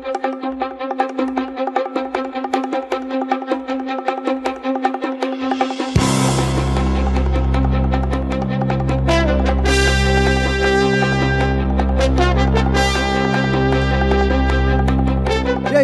thank you.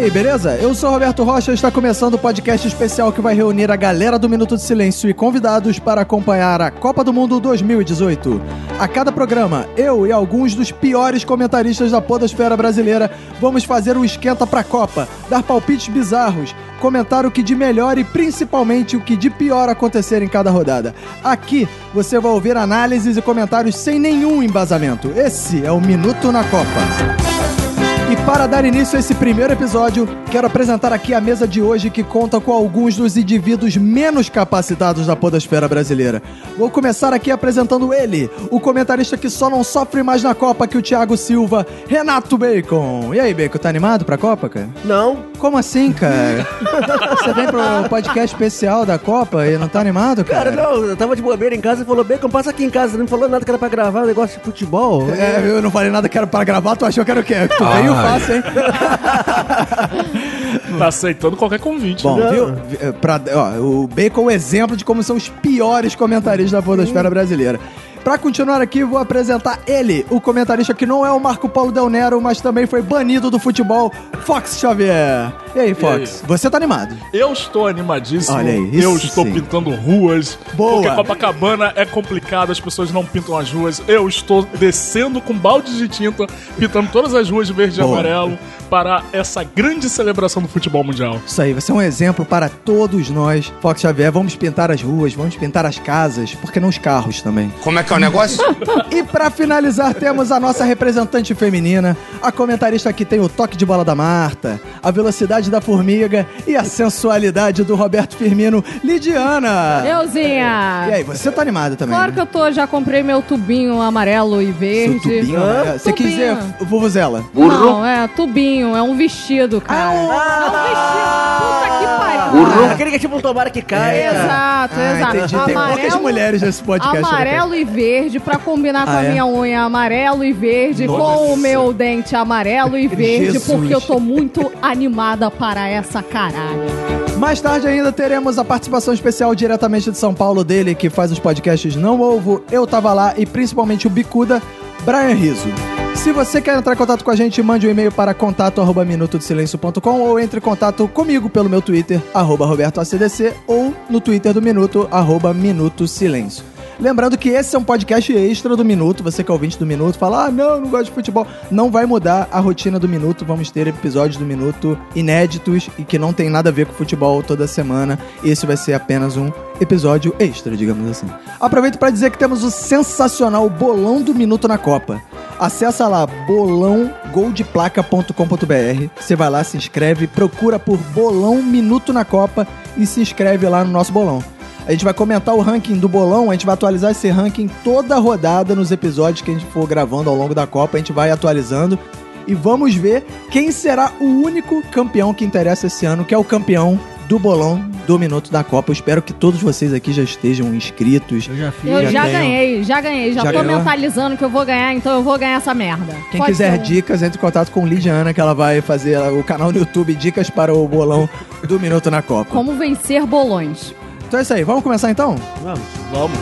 Aí, beleza? Eu sou Roberto Rocha e está começando o podcast especial que vai reunir a galera do Minuto de Silêncio e convidados para acompanhar a Copa do Mundo 2018. A cada programa, eu e alguns dos piores comentaristas da podosfera brasileira vamos fazer um esquenta pra Copa, dar palpites bizarros, comentar o que de melhor e principalmente o que de pior acontecer em cada rodada. Aqui você vai ouvir análises e comentários sem nenhum embasamento. Esse é o Minuto na Copa. E para dar início a esse primeiro episódio, quero apresentar aqui a mesa de hoje que conta com alguns dos indivíduos menos capacitados da podosfera brasileira. Vou começar aqui apresentando ele, o comentarista que só não sofre mais na Copa que o Thiago Silva, Renato Bacon. E aí, Bacon, tá animado pra Copa, cara? Não. Como assim, cara? Você vem pro podcast especial da Copa e não tá animado, cara? Cara, não, eu tava de bobeira em casa e falou, Bacon, passa aqui em casa. Não me falou nada que era pra gravar um negócio de futebol. É, eu não falei nada que era para gravar, tu achou que era o quê? Tu veio fácil, hein? Tá aceitando qualquer convite. Bom, Não. viu? Vi- Pra, ó, o Bacon é um exemplo de como são os piores comentaristas da podosfera brasileira. Pra continuar aqui, vou apresentar ele, o comentarista que não é o Marco Paulo Del Nero, mas também foi banido do futebol, Fox Xavier. E aí, Fox? Você tá animado? Eu estou animadíssimo. Olha aí, isso Eu estou sim. pintando ruas. Boa. Porque Copacabana é complicado, as pessoas não pintam as ruas. Eu estou descendo com balde de tinta, pintando todas as ruas de verde Boa. e amarelo para essa grande celebração do futebol mundial. Isso aí, você é um exemplo para todos nós. Fox Xavier, vamos pintar as ruas, vamos pintar as casas, porque não os carros também. Como é que é o negócio? E pra finalizar, temos a nossa representante feminina, a comentarista que tem o toque de bola da Marta, a velocidade da formiga e a sensualidade do Roberto Firmino, Lidiana. E Euzinha! aí, você tá animada também? Claro que eu tô, já comprei meu tubinho amarelo e Seu verde. tubinho, Hã? né? Você quis dizer Tubinho. vuvuzela? Não, é tubinho, é um vestido, cara. é um vestido. Puta que cara. Aquele que é tipo um tomara que cai. cara. Exato, Ah, exato. entendi. Tem poucas mulheres nesse podcast. Amarelo e verde pra combinar com Ah, a é? minha unha amarelo e verde, Nossa. com o meu dente amarelo e verde, Jesus. porque eu tô muito animada para essa caralho. Mais tarde ainda teremos a participação especial diretamente de São Paulo dele, que faz os podcasts Não Ovo, Eu Tava Lá e principalmente o Bicuda, Brian Riso. Se você quer entrar em contato com a gente, mande um e-mail para contato arroba minutodesilencio.com ou entre em contato comigo pelo meu Twitter, arroba robertoacdc ou no Twitter do Minuto, arroba Minuto Silêncio. Lembrando que esse é um podcast extra do Minuto. Você que é ouvinte do Minuto, fala, ah, não, não gosto de futebol. Não vai mudar a rotina do Minuto. Vamos ter episódios do Minuto inéditos e que não tem nada a ver com futebol toda semana. Esse vai ser apenas um episódio extra, digamos assim. Aproveito para dizer que temos o sensacional Bolão do Minuto na Copa. Acessa lá bolãogoldplaca.com.br. Você vai lá, se inscreve, procura por Bolão Minuto na Copa e se inscreve lá no nosso bolão. A gente vai comentar o ranking do bolão, a gente vai atualizar esse ranking toda rodada nos episódios que a gente for gravando ao longo da Copa, a gente vai atualizando e vamos ver quem será o único campeão que interessa esse ano, que é o campeão do bolão do Minuto da Copa. Eu espero que todos vocês aqui já estejam inscritos. Eu já fiz. Eu Já já, ganhei, já ganhei, já, Já tô ganhou? mentalizando que eu vou ganhar, então eu vou ganhar essa merda. Quem Pode quiser ser dicas, entre em contato com Lidiana, que ela vai fazer o canal no YouTube Dicas para o bolão do Minuto na Copa. Como vencer bolões. Então é isso aí, vamos começar então? Vamos. Vamos.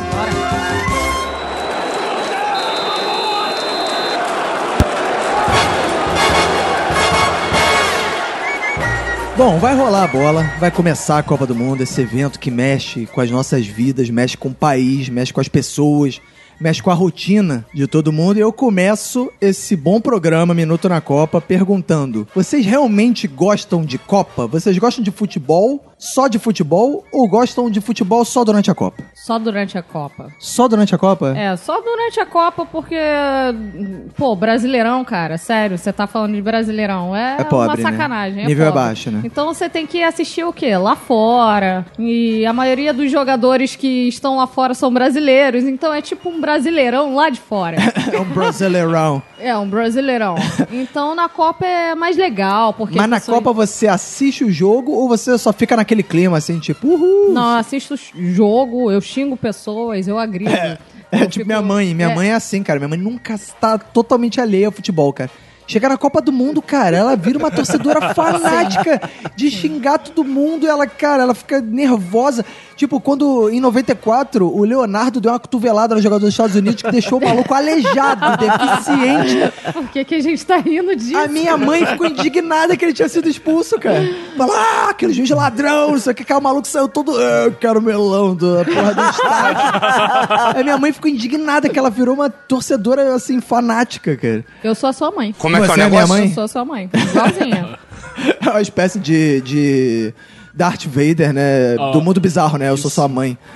Bom, vai rolar a bola, vai começar a Copa do Mundo, esse evento que mexe com as nossas vidas, mexe com o país, mexe com as pessoas, mexe com a rotina de todo mundo. E eu começo esse bom programa Minuto na Copa perguntando: vocês realmente gostam de Copa? Vocês gostam de futebol? Só de futebol? Ou gostam de futebol só durante a Copa? Só durante a Copa. Só durante a Copa? É, só durante a Copa, porque. Pô, brasileirão, cara, sério, você tá falando de brasileirão. É, É pobre, uma né? sacanagem. é Nível pobre. abaixo, né? Então você tem que assistir o quê? Lá fora. E a maioria dos jogadores que estão lá fora são brasileiros. Então é tipo um brasileirão lá de fora. É um Brasileirão. é, um brasileirão. Então na Copa é mais legal, porque. Mas na as pessoas- Copa você assiste o jogo ou você só fica naquele clima assim, tipo, uhul? Não, eu assisto jogo, eu xingo pessoas, eu agrido. É Eu tipo fico- minha mãe. Minha é. mãe é assim, cara. Minha mãe nunca está totalmente alheia ao futebol, cara. Chega na Copa do Mundo, cara, ela vira uma torcedora fanática de xingar todo mundo. Ela, cara, ela fica nervosa. Tipo, quando em 94 o Leonardo deu uma cotovelada no jogador dos Estados Unidos que deixou o maluco aleijado, deficiente. Por que, que a gente tá rindo disso? A minha mãe ficou indignada que ele tinha sido expulso, cara. Fala, ah, aquele juiz ladrão, não sei o que, cara, o maluco saiu todo. "Ah, Eu quero melão da porra do estádio. A minha mãe ficou indignada que ela virou uma torcedora, assim, fanática, cara. Eu sou a sua mãe. Como é que é o é minha mãe? Eu sou a sua mãe. Igualzinha. É uma espécie de. de... Darth Vader, né? Ah. Do mundo bizarro, né? Eu sou sua mãe.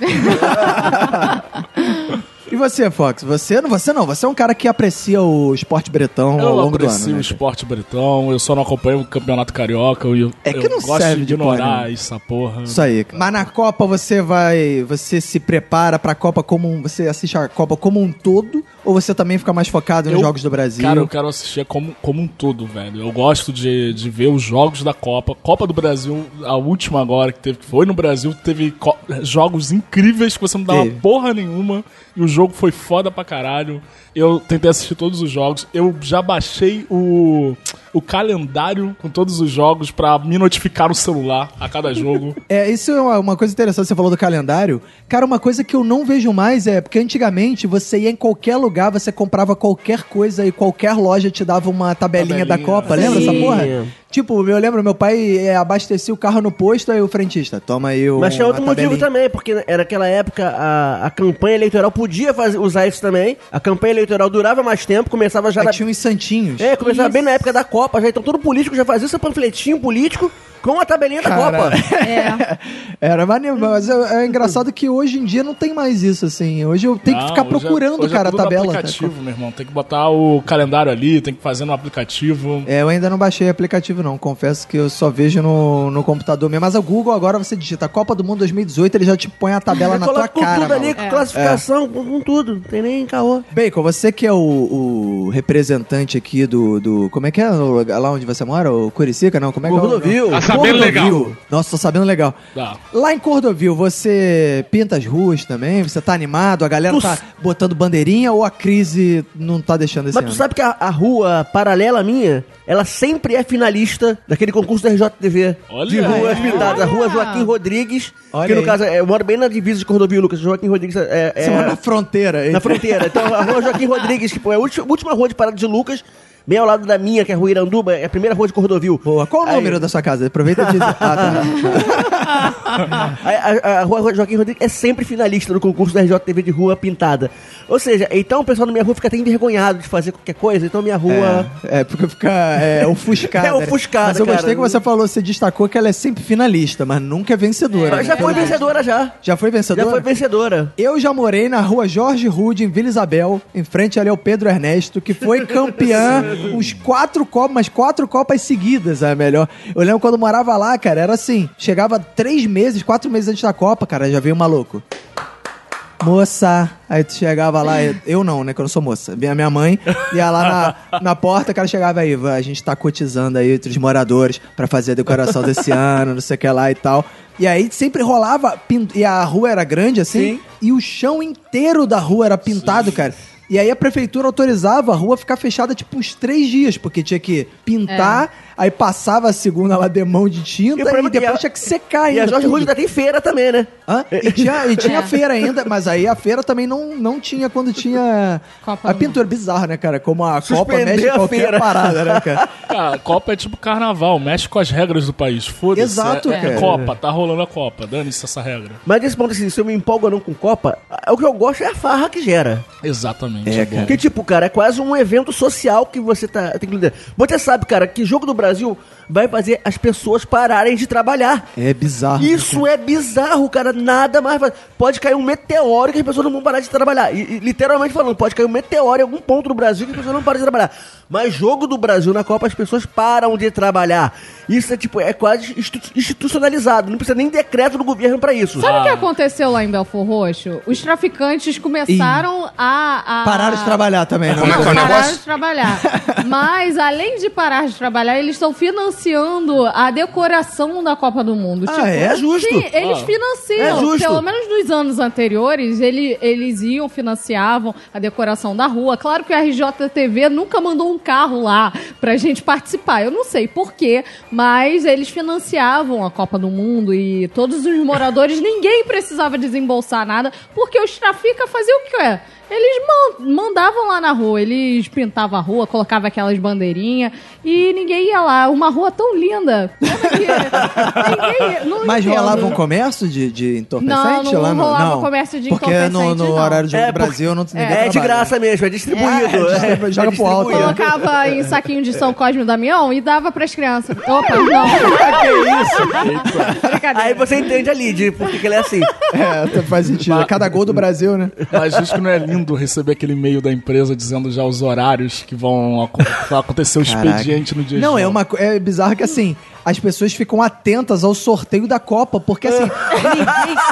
e você, Fox? Você não, você não. Você é um cara que aprecia o esporte bretão ao Eu longo do ano. aprecio né, o cara? esporte bretão, eu só não acompanho o campeonato carioca. Eu, É que eu não gosto serve de de ignorar porra, né? essa porra. Isso aí. Mas na Copa você vai. Você se prepara pra Copa como um. Você assiste a Copa como um todo? Ou você também fica mais focado nos Eu- jogos do Brasil? Cara, eu quero assistir como, como um todo, velho. Eu gosto de, de ver os jogos da Copa. Copa do Brasil, a última agora que teve, que foi no Brasil, teve jogos incríveis que você não dava Teve. porra nenhuma. E o jogo foi foda pra caralho. Eu tentei assistir todos os jogos. Eu já baixei o, o calendário com todos os jogos pra me notificar no celular a cada jogo. É, isso é uma, uma coisa interessante, você falou do calendário. Cara, uma coisa que eu não vejo mais é porque antigamente você ia em qualquer lugar, você comprava qualquer coisa e qualquer loja te dava uma tabelinha, da Tabelinha. Copa. Lembra essa Sim. porra? Tipo, eu lembro, meu pai é, abastecia o carro no posto, aí o frentista, toma aí o. Mas tinha outro motivo também, porque era aquela época a, a campanha eleitoral podia fazer, usar isso também. A campanha eleitoral durava mais tempo, começava já Aí na, tinha uns santinhos. É, começava Isso. bem na época da Copa já. Então todo político já fazia seu panfletinho político com a tabelinha da Cara, Copa. É. Era maneiro, mas é, é engraçado que hoje em dia não tem mais isso, assim. Hoje eu tenho que Não, ficar hoje é- procurando, é cara, a tudo no tabela. Aplicativo, meu irmão. Tem que botar o calendário ali, tem que fazer no aplicativo. É, eu ainda não baixei aplicativo, não. Confesso que eu só vejo no, no computador mesmo. Mas o Google agora você digita Copa do Mundo 2018, ele já te põe a tabela na tua Coloca com cara. tudo ali, com classificação, com, com tudo. Não tem nem caô. Bacon, você que é o, o representante aqui do, do. Como é que é lá onde você mora? O Curicica? Não, como é que é? Cordovil. Tá sabendo legal. Nossa, tô sabendo legal. Dá. Lá em Cordovil, você pinta as ruas também? Você tá animado? A galera Tu tá botando bandeirinha ou a crise não tá deixando esse Mas ano? tu sabe que a, a rua paralela minha, ela sempre é finalista daquele concurso da RJTV. Olha de aí. ruas pintadas. A rua. Joaquim Rodrigues. Olha que no aí. caso, é, eu moro bem na divisa de Cordovil, Lucas. Joaquim Rodrigues é. é Você mora na fronteira. na fronteira. Então, a rua Joaquim Rodrigues, que pô, é a última, última rua de Parada de Lucas, bem ao lado da minha, que é a rua Iranduba, é a primeira rua de Cordovil. Boa. Qual o Aí- número da sua casa? Aproveita e diz. Ah, tá. A, a- a rua Joaquim Rodrigues é sempre finalista no concurso da RJTV de rua pintada. Ou seja, então o pessoal da minha rua fica até envergonhado de fazer qualquer coisa, então minha rua. É, é, porque fica é, ofuscada. É ofuscada, Mas eu cara. gostei que você falou, você destacou que ela é sempre finalista, mas nunca é vencedora. Mas né? já foi vencedora já. Já foi vencedora? Já foi vencedora. Eu já morei na rua Jorge Rude, em Vila Isabel, em frente ali ao Pedro Ernesto, que foi campeã uns quatro copas, mas quatro copas seguidas, é melhor. Eu lembro quando eu morava lá, cara, era assim, chegava três meses, quatro meses antes da Copa, cara, já veio um maluco. Moça, aí tu chegava lá, eu- não, né, que eu não sou moça. Vinha minha mãe, ia lá na, na porta, o cara chegava aí, "Va, a gente tá cotizando aí entre os moradores pra fazer a decoração desse ano, não sei o que lá e tal. E aí sempre rolava, e a rua era grande assim, Sim. e o chão inteiro da rua era pintado, cara. E aí a prefeitura autorizava a rua ficar fechada tipo uns três dias, porque tinha que pintar, aí passava a segunda lá de mão de tinta E e, é depois a- tinha que secar E ainda. a Jorge. Rude ainda tem feira também, né? Hã? E tinha, e tinha É. feira ainda, mas aí a feira também não, não tinha quando tinha Copa a pintura. Bizarro, né, cara? Como a Copa Suspender mexe em a qualquer feira. parada, né, cara? Cara, Copa é tipo carnaval, mexe com as regras do país. Foda-se. Exato, é, cara. É Copa, tá rolando a Copa. Dane-se essa regra. Mas nesse ponto, assim, se eu me empolgo ou não com Copa, o que eu gosto é a farra que gera. Exatamente. É, bom. Porque, tipo, cara, é quase um evento social que você tá, tem que lidar. Você sabe, cara, que jogo do Brasil vai fazer as pessoas pararem de trabalhar. É bizarro. Isso é bizarro, cara. Nada mais. Pode cair um meteoro que as pessoas não vão parar de trabalhar. E, e, literalmente falando, pode cair um meteoro em algum ponto do Brasil que as pessoas não param de trabalhar. Mas jogo do Brasil na Copa as pessoas param de trabalhar. Isso é tipo, é quase institu- institucionalizado. Não precisa nem decreto do governo pra isso. Sabe o que aconteceu lá em Belfor Roxo? Os traficantes começaram a, a- Pararam de trabalhar também, né? Como é que é o Pararam de trabalhar. Mas, além de parar de trabalhar, eles estão financiando a decoração da Copa do Mundo. Ah, é? justo. Sim, eles Ah. financiam. É justo. Pelo menos nos anos anteriores, ele, eles iam, financiavam a decoração da rua. Claro que a RJTV nunca mandou um carro lá pra gente participar. Eu não sei porquê, mas eles financiavam a Copa do Mundo e todos os moradores, ninguém precisava desembolsar nada, porque os trafica faziam o quê? Eles man- mandavam lá na rua, eles pintavam a rua, colocavam aquelas bandeirinhas e ninguém ia lá. Uma rua tão linda. Como é que- ninguém, não Mas entendo. rolava um comércio de, de entorpecente Não, não lá no rolava comércio de Porque no, no não. horário de jogo É, do Brasil não ninguém É de graça mesmo, é distribuído. É, é, joga é pro alto. Colocava em saquinho de São Cosme e Damião e dava pras crianças. Opa, não. Brincadeira. Aí você entende ali de por que que ele é assim. É, faz sentido. Cada gol do Brasil, né? Mas isso que não é lindo receber aquele e-mail da empresa dizendo já os horários que vão ac- acontecer o expediente no dia Não, é uma é bizarro que assim, as pessoas ficam atentas ao sorteio da Copa, porque assim, ninguém,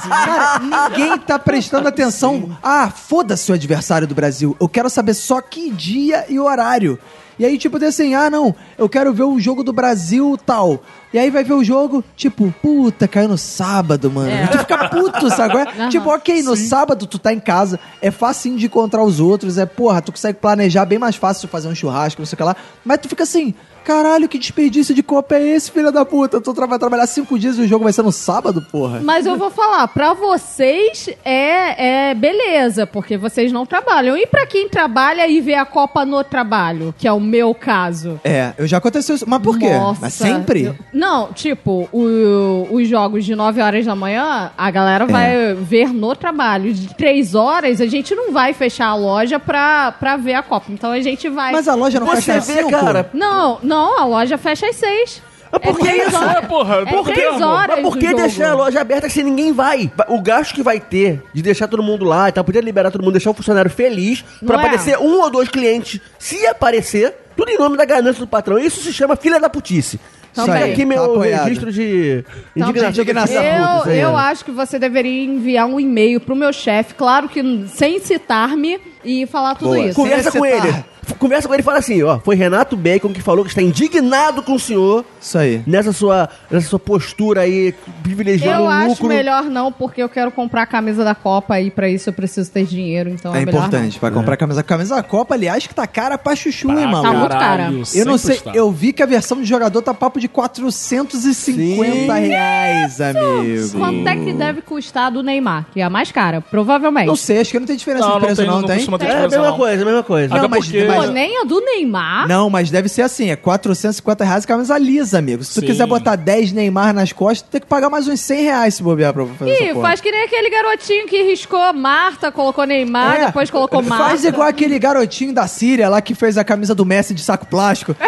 cara, ninguém tá prestando atenção. Ah, foda-se o adversário do Brasil. Eu quero saber só que dia e horário. E aí, tipo, tem assim, ah, não, eu quero ver o jogo do Brasil tal. E aí vai ver o jogo, tipo, puta, caiu no sábado, mano. É. Tu fica puto, sabe? Aham. Tipo, ok, no sábado tu tá em casa, é facinho de encontrar os outros, é, porra, tu consegue planejar bem mais fácil de fazer um churrasco, não sei o que lá. Mas tu fica assim, caralho, que desperdício de Copa é esse, filho da puta? Tu tra- vai trabalhar cinco dias e o jogo vai ser no sábado, porra? Mas eu vou falar, pra vocês é, é beleza, porque vocês não trabalham. E pra quem trabalha e vê a Copa no trabalho, que é o meu caso? É, eu já aconteceu isso. Mas por quê? Nossa, Mas sempre? eu- Não, tipo, o- os jogos de 9 horas da manhã, a galera É. vai ver no trabalho. De 3 horas, a gente não vai fechar a loja pra, pra ver a Copa. Então a gente vai. Mas a loja não Você fecha às vê, cinco? cara. Não, não, a loja fecha às 6. Mas por que três isso? horas. É, porra, é por que, Mas por que jogo. deixar a loja aberta se ninguém vai? O gasto que vai ter de deixar todo mundo lá e tal, podia liberar todo mundo, deixar o funcionário feliz pra Não é? aparecer um ou dois clientes. Se aparecer, tudo em nome da ganância do patrão. Isso se chama filha da putice. Então, Fica aqui meu Tá registro de Então, indignação. Eu, isso aí, eu acho que você deveria enviar um e-mail pro meu chefe, claro que sem citar-me, e falar tudo Boa. isso. Conversa com ele. Conversa com ele e fala assim, ó. Foi Renato Bacon que falou que está indignado com o senhor Isso aí. nessa sua, nessa sua postura aí, privilegiando Eu o acho lucro. melhor não, porque eu quero comprar a camisa da Copa e pra isso eu preciso ter dinheiro, então é, É importante, vai comprar a camisa. A camisa da Copa, aliás, que tá cara pra chuchu, hein, Pra maluco? Tá muito cara. Eu não sei, está. eu vi que a versão de jogador tá papo de 450 Sim. reais, amigo. não. Quanto é que deve custar do Neymar, que é a mais cara? Provavelmente. Não sei, acho que não tem diferença Não, de não preço, tem, não, não tem? costuma ter É a mesma não. coisa, a mesma coisa. Até Não, mas- porque... mas- nem a do Neymar. Não, mas deve ser assim, é 450 reais camisa lisa, amigo. Se tu Sim. quiser botar 10 Neymar nas costas, tu tem que pagar mais uns 100 reais se bobear pra fazer Ih, essa porra. faz que nem aquele garotinho que riscou Marta, colocou Neymar, É, depois colocou Marta. Faz igual aquele garotinho da Síria lá que fez a camisa do Messi de saco plástico.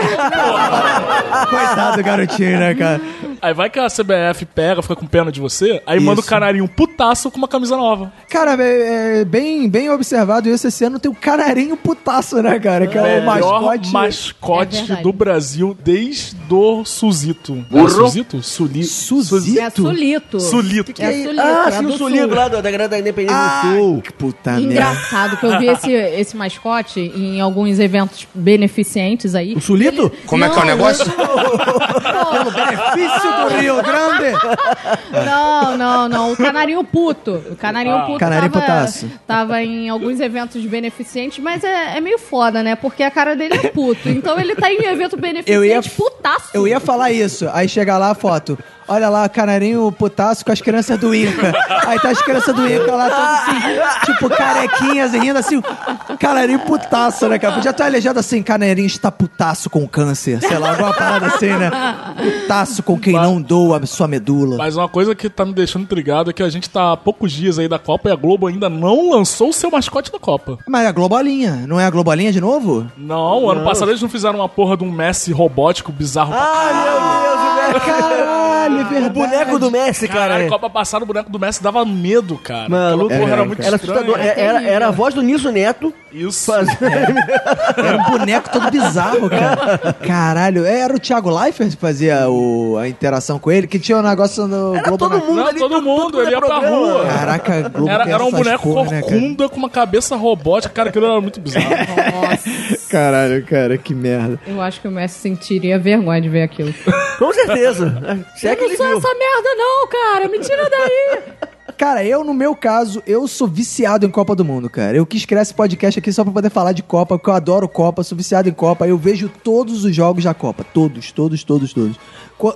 Coitado do garotinho, né, cara? Aí vai que a CBF pega, fica com pena de você, aí manda o Isso. canarinho putaço com uma camisa nova. Cara, é, é bem, bem observado isso. Esse ano tem o canarinho putaço, né, cara? Que é o mascote. mascote É do Brasil desde o Suzito. É Suzito? Suli... Suzito? É Sulito. Sulito. É Sulito. Ah, é sim, o Sulido Sul. lá da, Grande Independência Ah, do Sul. que puta merda. Engraçado que eu vi esse, esse mascote em alguns eventos beneficentes aí. O Sulito? Como é que é o negócio? Pelo benefício do Rio Grande. Não, não, não. O canarinho puto. O canarinho Ah. puto Canarinho tava, putaço. tava em alguns eventos beneficentes, mas é, é meio foda, né? Porque a cara dele é puto. Então ele tá em evento beneficente Eu ia- putaço. Eu ia falar isso. Aí chega lá a foto. Olha lá, canarinho putaço com as crianças do Inca. Aí tá as crianças do Inca lá, todas assim, tipo, carequinhas rindo assim. Canarinho putaço, né, cara? Podia ter uma legenda assim, canarinho está putaço com câncer. Sei lá, alguma parada assim, né? Putaço com quem não doa a sua medula. Mas uma coisa que tá me deixando intrigado é que a gente tá há poucos dias aí da Copa e a Globo ainda não lançou o seu mascote da Copa. Mas é a Globolinha, não é a Globolinha de novo? Não, ano passado eles não fizeram uma porra de um Messi robótico bizarro pra Ai, meu Deus, o Messi. Caralho, é O verdade. boneco do Messi, cara. Caralho, Copa passada o boneco do Messi dava medo, cara. Maluco, Aquela porra é, era muito Era assustador. É, Era, era a voz do Nilson Neto. Isso. Era um boneco todo bizarro, cara. Caralho, é, era o Thiago Leifert que fazia o, a interação com ele, que tinha um negócio no Era Globo todo mundo Não, ali. todo mundo, ele é ia pra rua. Caraca, Globo Era, era um boneco porra, né, corcunda com uma cabeça robótica. Cara, aquilo era muito bizarro. Caralho, cara, que merda. Eu acho que o Messi sentiria vergonha de ver aquilo. Com certeza. Se é eu que não sou viu. essa merda, não, cara. Me tira daí. Cara, eu, no meu caso, eu sou viciado em Copa do Mundo, cara. Eu quis criar esse podcast aqui só pra poder falar de Copa, porque eu adoro Copa, sou viciado em Copa. Eu vejo todos os jogos da Copa. Todos, todos, todos, todos.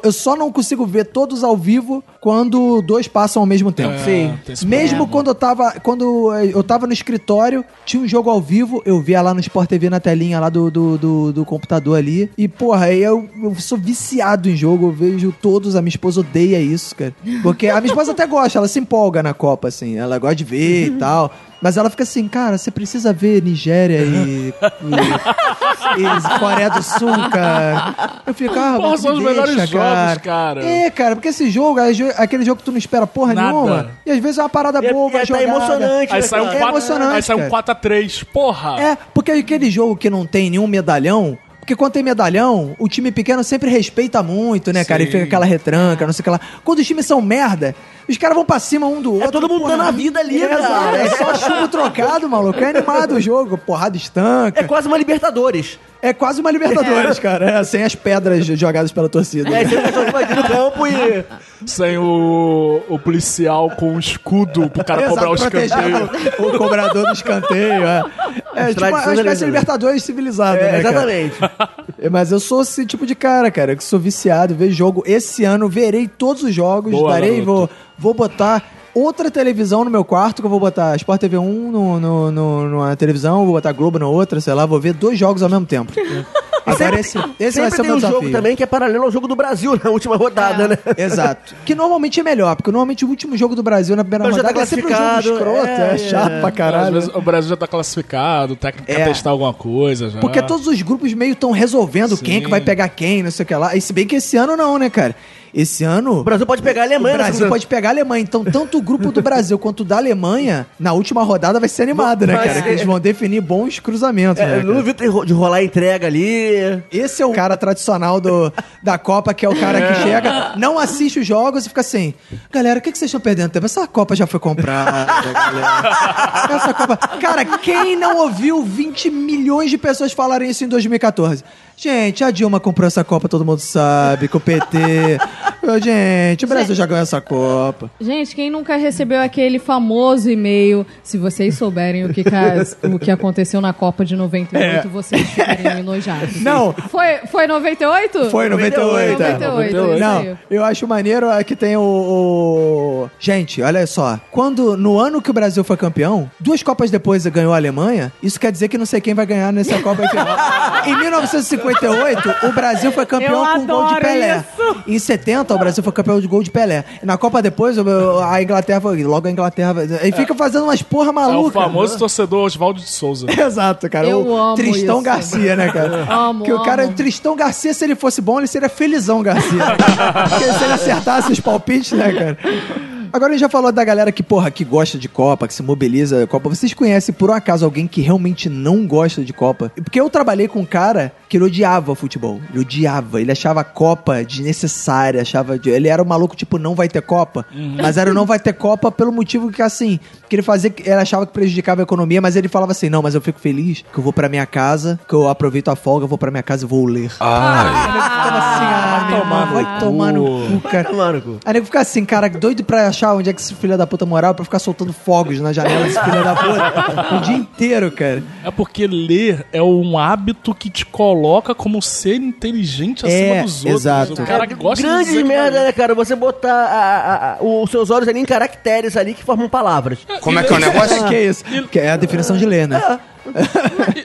Eu só não consigo ver todos ao vivo quando dois passam ao mesmo tempo. É, Sim. Mesmo problema. quando eu tava. Quando eu tava no escritório, tinha um jogo ao vivo, eu via lá no Sport TV na telinha lá do, do, do, do computador ali. E, porra, eu, eu sou viciado em jogo, eu vejo todos, a minha esposa odeia isso, cara. Porque a minha esposa até gosta, ela se empolga na Copa, assim, ela gosta de ver e tal. Mas ela fica assim, cara, você precisa ver Nigéria e, e, e Coreia do Sul, cara. Eu fico, ah, Porra, são os deixa, melhores jogos, cara. É, cara, porque esse jogo é aquele jogo que tu não espera porra Nada. nenhuma. E às vezes é uma parada E, boa, e tá jogada. emocionante, Aí né, sai um cara? É 4 emocionante, Aí sai um cara. 4x3. Porra! É, porque aquele jogo que não tem nenhum medalhão. Porque quando tem medalhão, o time pequeno sempre respeita muito, né, cara? E Sim. fica aquela retranca, não sei o que lá. Quando os times são merda, os caras vão pra cima um do outro. todo mundo dando a vida ali, é, cara. exato. É só chumbo trocado, maluco. É animado o jogo. Porrada estanca. É quase uma Libertadores. É quase uma Libertadores, cara. É, sem as pedras jogadas pela torcida. É, você invadir no campo e. Sem o, o policial com o escudo pro cara cobrar o escanteio. o cobrador do escanteio. É, é tipo uma espécie de? Libertadores civilizada, É, né, cara? exatamente. É, Mas eu sou esse tipo de cara, cara, que sou viciado, vejo jogo. Esse ano verei todos os jogos, Boa, darei, garoto. vou, vou botar outra televisão no meu quarto, que eu vou botar Sport TV 1 no, no, no- numa televisão, vou botar Globo na outra, sei lá, vou ver dois jogos ao mesmo tempo. Agora esse, esse vai Sempre ser o meu um desafio. jogo também que é paralelo ao jogo do Brasil na última rodada, né? Exato. Que normalmente é melhor, porque normalmente o último jogo do Brasil na primeira Mas já tá rodada é sempre um jogo classificado, escroto, é, é, chato é. pra Às caralho. vezes o Brasil já tá classificado, o técnico É. quer testar alguma coisa já. Porque todos os grupos meio estão resolvendo Sim. quem é que vai pegar quem, não sei o que lá. E se bem que esse ano não, né, cara? Esse ano. O Brasil pode pegar a O Alemanha, né? Brasil pode pegar a Alemanha. Então, tanto o grupo do Brasil quanto o da Alemanha, na última rodada vai ser animado, né, Mas cara? é- Que eles vão definir bons cruzamentos, né? É, eu não duvido de rolar a entrega ali. Esse é o cara tradicional do, da Copa, que é o cara que chega, não assiste os jogos e fica assim: Galera, o que, que vocês estão perdendo tempo? Essa Copa já foi comprada, galera. Essa Copa. Cara, quem não ouviu 20 milhões de pessoas falarem isso em 2014? Gente, a Dilma comprou essa Copa, todo mundo sabe, com o PT. Gente, o Brasil já ganhou essa Copa. Gente, quem nunca recebeu aquele famoso e-mail, se vocês souberem o que, o que aconteceu na Copa de 98, vocês ficariam enojados. É. Não. Foi, foi 98? Foi 98. é. 98, isso Não, aí. eu acho maneiro é que tem o, o- Gente, olha só. Quando, no ano que o Brasil foi campeão, duas Copas depois ganhou a Alemanha, isso quer dizer que não sei quem vai ganhar nessa Copa em 1958, o Brasil foi campeão Eu com um gol de Pelé. isso. Em 70, o Brasil foi campeão de gol de Pelé. Na Copa depois, a Inglaterra foi. Logo a Inglaterra. E fica fazendo umas porra É o maluca. famoso torcedor Oswaldo de Souza. Exato, cara. Eu o amo Tristão isso. Garcia, né, cara? Amo, que o cara, amo. Tristão Garcia, se ele fosse bom, ele seria Felizão Garcia. Porque se ele acertasse os palpites, né, cara? Agora a gente já falou da galera que, porra, que gosta de Copa, que se mobiliza a Copa. Vocês conhecem, por um acaso, alguém que realmente não gosta de Copa? Porque eu trabalhei com um cara que ele odiava futebol. Ele odiava. Ele achava a Copa desnecessária. Achava de... Ele era um maluco, tipo, não vai ter Copa. Mas era não vai ter Copa pelo motivo que, assim, que ele fazia... Ele achava que prejudicava a economia, mas ele falava assim, não, mas eu fico feliz que eu vou pra minha casa, que eu aproveito a folga, eu vou pra minha casa e vou ler. Ficava assim, ah, irmão, vai tomar no cu, cara. Mano, cu. Aí nego fica assim, cara, doido pra achar onde é que esse filho da puta morava pra ficar soltando fogos na janela desse filho da puta o dia inteiro, cara. É porque ler é um hábito que te coloca como ser inteligente acima É, dos outros. exato. O cara que gosta de Grande que merda, vai né, cara? Você botar a- a- a- os seus olhos ali em caracteres ali que formam palavras. Como é que é o negócio? que é isso? Que é a definição de ler, né?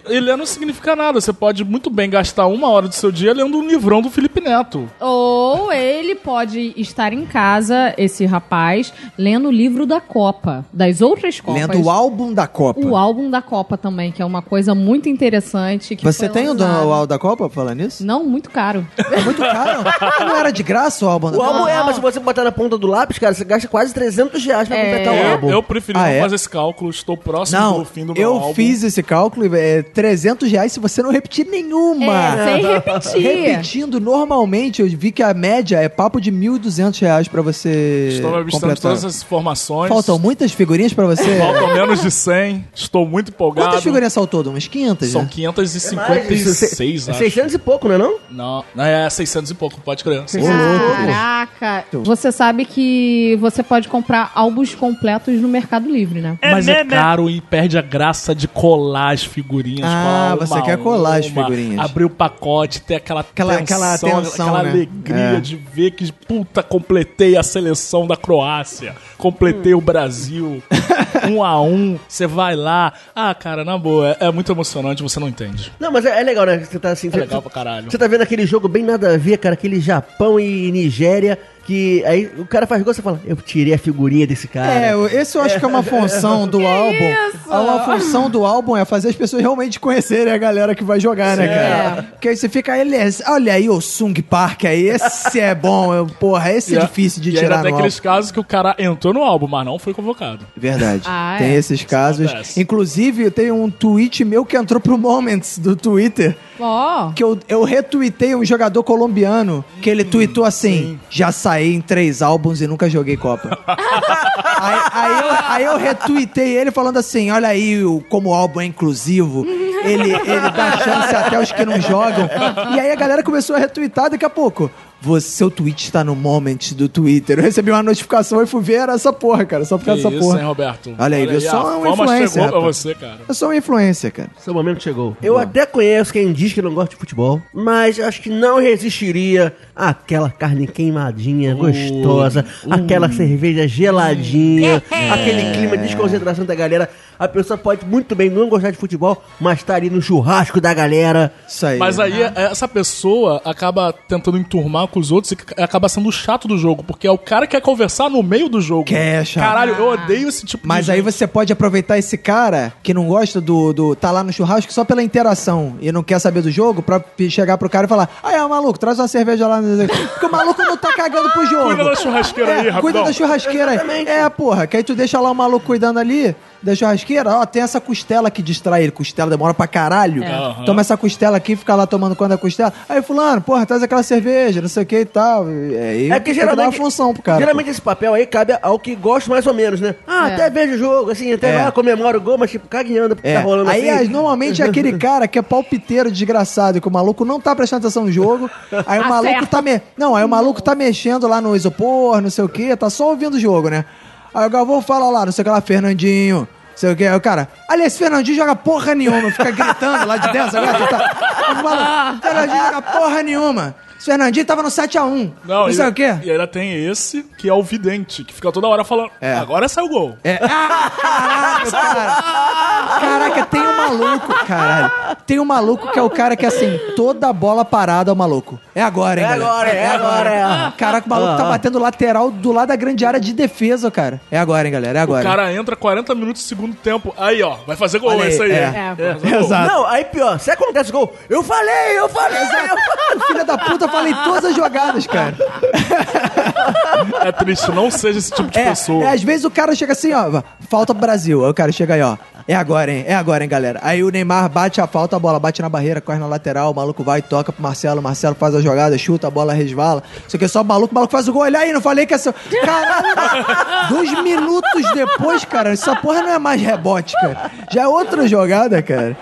E ler não significa nada. Você pode muito bem gastar uma hora do seu dia lendo um livrão do Felipe Neto. Ou ele pode estar em casa, esse rapaz, lendo o livro da Copa, das outras Copas. Lendo o álbum da Copa. O álbum da Copa também, que é uma coisa muito interessante. Que Você tem o, do- o álbum da Copa falando nisso? Não, muito caro. É muito caro. Ah, Não era de graça o álbum da O Copa? álbum é, Não. mas se você botar na ponta do lápis, cara, você gasta quase 300 reais pra É. completar o Eu, álbum. eu preferi Ah, não é? fazer esse cálculo. Estou próximo Não, do fim do meu eu álbum. fiz esse cálculo, é 300 reais se você não repetir nenhuma. É, sem repetir. Repetindo, normalmente, eu vi que a média é papo de 1.200 reais pra você Estou completar. todas essas informações. Faltam muitas figurinhas pra você? Faltam menos de 100. Estou muito empolgado. Quantas figurinhas são todas? Umas 500, São né? 556, É acho. 600 e pouco, não é não? Não, não, é 600 e pouco, pode crer. Caraca. Você sabe que você pode comprar álbuns completos no Mercado Livre, né? Mas é caro e perde a graça de colar as figurinhas. Ah, colar uma você quer colar as uma, figurinhas. Abrir o pacote, ter aquela, Aquela- aquela tensão, aquela né? alegria É. de ver que, puta, completei a seleção da Croácia, completei o Brasil, um a um, você vai lá. Ah, cara, na boa, é, é muito emocionante, você não entende. Não, mas é, é legal, né? Você tá assim. É você- legal pra caralho. Você tá vendo aquele jogo bem nada a ver, cara, aquele Japão e Nigéria, que aí o cara faz gol, você fala, eu tirei a figurinha desse cara. É, esse eu acho que é uma função do álbum. isso? Uma função do álbum é fazer as pessoas realmente conhecerem a galera que vai jogar, né, cara? Porque aí você fica, ele é- olha aí o Sung Park aí, esse é bom, eu- porra, esse é a- difícil de e tirar tem no aqueles álbum. casos que o cara entrou no álbum, mas não foi convocado. Verdade. Ah, tem é? esses casos. acontece. Inclusive, tem um tweet meu que entrou pro Moments do Twitter. Ó. Que eu, eu retuitei um jogador colombiano que ele tweetou assim: Já saí em três álbuns e nunca joguei Copa. aí, aí eu, aí eu retuitei ele falando assim: Olha aí como o álbum é inclusivo. Ele, ele dá chance até aos que não jogam. E aí a galera começou a retweetar daqui a pouco. Você, seu tweet está no moment do Twitter. Eu recebi uma notificação e fui ver, era essa porra, cara. Só por causa dessa isso, porra. hein, Roberto? Olha aí, a uma fama influência, chegou pra você, cara. Eu sou uma influência, cara. Seu momento chegou. Eu até conheço quem diz que não gosta de futebol, mas acho que não resistiria àquela carne queimadinha, gostosa, aquela cerveja geladinha, aquele clima de desconcentração da galera. A pessoa pode muito bem não gostar de futebol, mas tá ali no churrasco da galera. Isso aí. Mas aí essa pessoa acaba tentando enturmar com os outros e acaba sendo o chato do jogo, porque é o cara que quer conversar no meio do jogo. Quer, chato. Caralho, eu odeio esse tipo Mas de aí gente. você pode aproveitar esse cara que não gosta do, do. tá lá no churrasco só pela interação e não quer saber do jogo pra chegar pro cara e falar: Aí, ó, maluco, traz uma cerveja lá. Porque o maluco não tá cagando pro jogo. Cuida da churrasqueira É, aí, rapidão. Cuida da churrasqueira aí. É, porra, que aí tu deixa lá o maluco cuidando ali da churrasqueira, ó, tem essa costela que distrai ele. Costela demora pra caralho. Aham. Toma essa costela aqui, fica lá tomando conta da costela. Aí, fulano, porra, traz aquela cerveja, não sei o que e tal. E aí É que geralmente. uma função pro cara. geralmente esse papel aí cabe ao que gosta mais ou menos, né? Ah, É. até vejo o jogo, assim, até É. lá comemora o gol, mas tipo, cagueando porque É. tá rolando aí assim. as- normalmente é aquele cara que é palpiteiro desgraçado, que o maluco não tá prestando atenção no jogo. Aí o maluco tá me... Não, aí o maluco tá mexendo lá no isopor, não sei o que, tá só ouvindo o jogo, né? Aí o Galvão fala lá, não sei o que lá, Fernandinho. Sei o que, aí o cara, ali esse Fernandinho joga porra nenhuma, fica gritando lá de dentro, sabe? Tá, Fernandinho joga porra nenhuma. Esse Fernandinho tava no 7x1. Não, e, sei o quê. E ainda tem esse, que é o vidente, que fica toda hora falando, É. agora saiu o gol. É. Ah, caralho, cara. Caraca, tem um maluco, caralho. Tem um maluco que é o cara que, assim, toda bola parada é o maluco. É agora, hein, É galera? agora, é agora. Caraca, o maluco tá Ah, ah. batendo lateral do lado da grande área de defesa, cara. É agora, hein, galera? É O agora. cara entra 40 minutos do segundo tempo, aí ó, vai fazer gol, Olha é aí, isso aí. é. É. Gol. Exato. Não, aí pior, se acontece gol, eu falei, eu falei. O filho da puta fala em todas as jogadas, cara. É triste, não seja esse tipo de É, pessoa. é, às vezes o cara chega assim, ó, falta pro Brasil. Aí o cara chega aí, ó. É agora, hein? É agora, hein, galera. Aí o Neymar bate a falta, a bola bate na barreira, corre na lateral, o maluco vai, toca pro Marcelo, o Marcelo faz a jogada, chuta, a bola resvala. Isso aqui é só o maluco, o maluco faz o gol. Olha aí, não falei que é seu. Caralho! Dois minutos depois, cara, essa porra não é mais rebote, cara. Já é outra jogada, cara.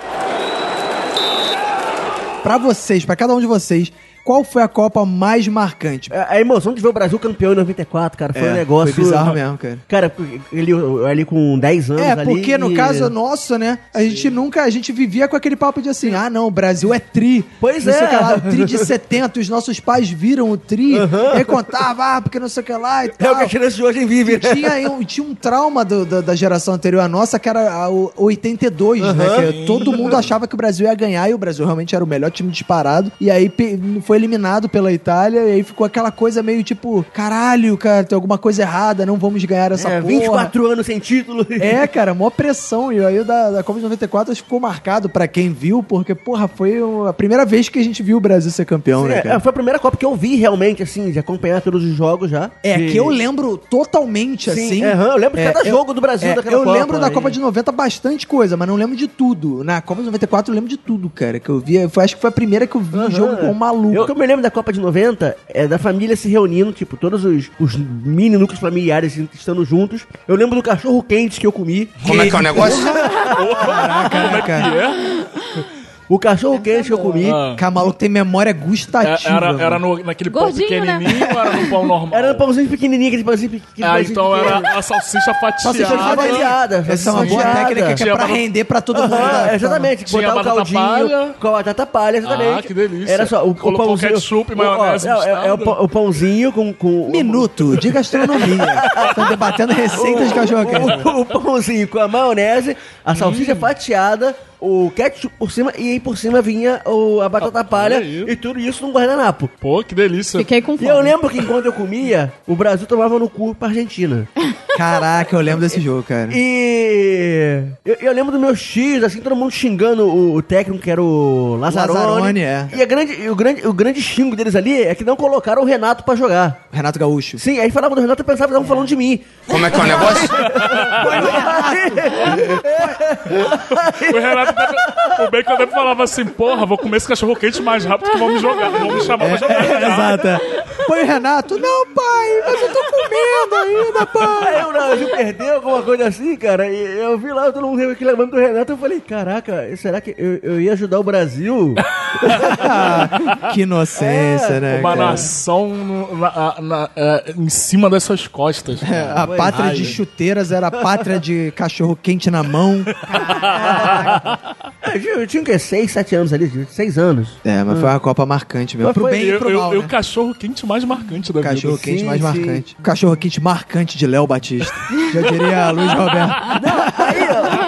Pra vocês, pra cada um de vocês, qual foi a Copa mais marcante? A a emoção de ver o Brasil campeão em 94, cara, foi É, um negócio... foi bizarro mesmo, cara. Cara, ele ali com 10 anos É, ali... porque no e- caso nosso, né? A gente nunca, a gente vivia com aquele papo de assim, ah não, o Brasil é tri. Pois não sei é. o que lá, o tri de 70, os nossos pais viram o tri, e aí contava, ah, porque não sei o que lá e É tal. o que a criança de hoje vive. E tinha, um, tinha um trauma do- do- da geração anterior à nossa, que era a, o 82, né? Que todo mundo achava que o Brasil ia ganhar e o Brasil realmente era o melhor time disparado. E aí foi eliminado pela Itália e aí ficou aquela coisa meio tipo, caralho, cara, tem alguma coisa errada, não vamos ganhar essa É, porra. 24 anos sem título. É, cara, mó pressão. E aí o da, da Copa de 94 acho que ficou marcado pra quem viu, porque, porra, foi o- a primeira vez que a gente viu o Brasil ser campeão, né, É, cara? foi a primeira Copa que eu vi realmente, assim, de acompanhar todos os jogos já. É, De- que eu lembro totalmente, Sim, assim. aham, eu lembro de É, cada eu- jogo do Brasil é, daquela Eu Copa. lembro da aí. Copa de 90 bastante coisa, mas não lembro de tudo. Na Copa de 94 eu lembro de tudo, cara, que eu vi. Foi, acho que foi a primeira que eu vi um jogo com um maluco. Eu, o que eu me lembro da Copa de 90 é da família se reunindo, tipo, todos os, os mini núcleos familiares assim, estando juntos. Eu lembro do cachorro quente que eu comi. Como é que é o negócio? Caraca, cara? O cachorro quente que eu comi. Ah. Cara, maluco tem memória É, gustativa. Era, era mano. no, naquele pão Gordinho, né? pequenininho ou era no pão normal? Era um pãozinho pequenininho, aquele pãozinho pequenininho. Ah, então era a salsicha fatiada. Salsicha fatiada. Essa é uma boa fatiada. técnica que é Tinha pra render pra todo mundo. Da- exatamente, Tinha botar o batata caldinho palha. com a batata palha, exatamente. Ah, que delícia. Era só o, o pãozinho. ketchup, maionese, ó, é, é, é o, pão- pãozinho com. com Minuto de gastronomia. Estão debatendo receitas de cachorro quente. o, o pãozinho com a maionese, a salsicha Hum. fatiada, o ketchup por cima e aí por cima vinha o, a batata palha olha aí. e tudo isso num guardanapo. Pô, que delícia. Fiquei com E fome. eu lembro que enquanto eu comia, o Brasil tomava no cu pra Argentina. Caraca, eu lembro desse jogo, cara. E eu, eu lembro dos meus tios, assim, todo mundo xingando o, o técnico que era o Lazzaroni. Lazzaroni, é. E a grande, e o, grande, o grande xingo deles ali é que não colocaram o Renato pra jogar. Renato Gaúcho. Sim, aí falavam do Renato e pensavam que estavam falando de mim. Como é que é o negócio? O Renato o Bacon deve falava assim, porra, vou comer esse cachorro quente mais rápido que vão me jogar, vão me chamar pra jogar. Exato. é. Foi o Renato. Não, pai, mas eu tô comendo ainda, pai. Aí o Brasil perdeu alguma coisa assim, cara. E eu vi lá todo mundo reclamando do Renato. Eu falei, caraca, será que eu, eu ia ajudar o Brasil? Que inocência, né? Uma cara? nação no- na- na- é, em cima das suas costas. É, A pátria de chuteiras era a pátria de cachorro quente na mão. eu, eu tinha o quê? Seis, sete anos ali, seis anos. É, mas foi uma Copa marcante mesmo. Mas Pro foi- bem e Eu, pro eu- mal, eu- né? o cachorro quente mais marcante da Cachorro vida. quente Sim, mais sim. marcante. Cachorro quente marcante de Léo Batista. Já diria Luiz Roberto. Aí, ó,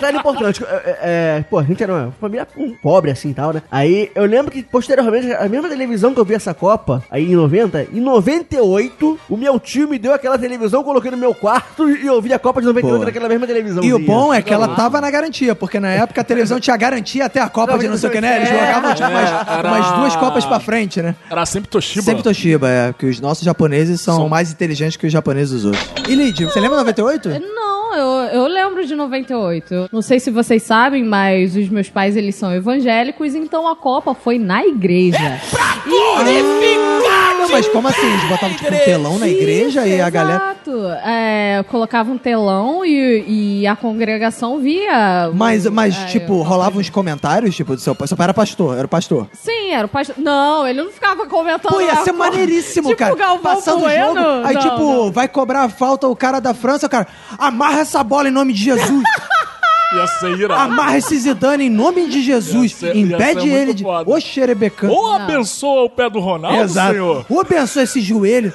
detalhe importante. é, é, pô, a gente era uma família um pobre assim e tal, né? Aí eu lembro que posteriormente, a mesma televisão que eu vi essa Copa, aí em 90, em 98, o meu tio me deu aquela televisão, coloquei no meu quarto e eu vi a Copa de 98 Pô. naquela mesma televisão. E o bom é que ela tava na garantia, porque na época a televisão tinha garantia até a Copa de não sei o que, né? Eles É. jogavam tipo umas, era- umas duas Copas pra frente, né? Era sempre Toshiba. Sempre Toshiba, é. Que os nossos japoneses são, São- mais inteligentes que os japoneses dos outros. E Lid, você lembra 98? Não, eu, eu lembro de 98. Eu Não sei se vocês sabem, mas os meus pais, eles são evangélicos, então a Copa foi na igreja. Não, mas como assim? Eles botavam tipo um telão na igreja e a galera. Exato. É, colocava um telão e, e a congregação via... Mas, mas É, tipo, eu- rolavam uns comentários, tipo, do seu pai. Seu pai era pastor, era o pastor. Sim, era o pastor. Não, ele não ficava comentando. Pô, ia ser maneiríssimo, tipo cara. O Galvão Passando o jogo, aí Não, tipo, não. vai cobrar a falta o cara da França, o cara, amarra essa bola em nome de Jesus. Ia ser irado. amarra esse Zidane em nome de Jesus. Ia ser- ia Impede ser muito ele de... foda. Ô, xerebecão. Ou abençoa o pé do Ronaldo, Exato. senhor. Ou abençoa esse joelho.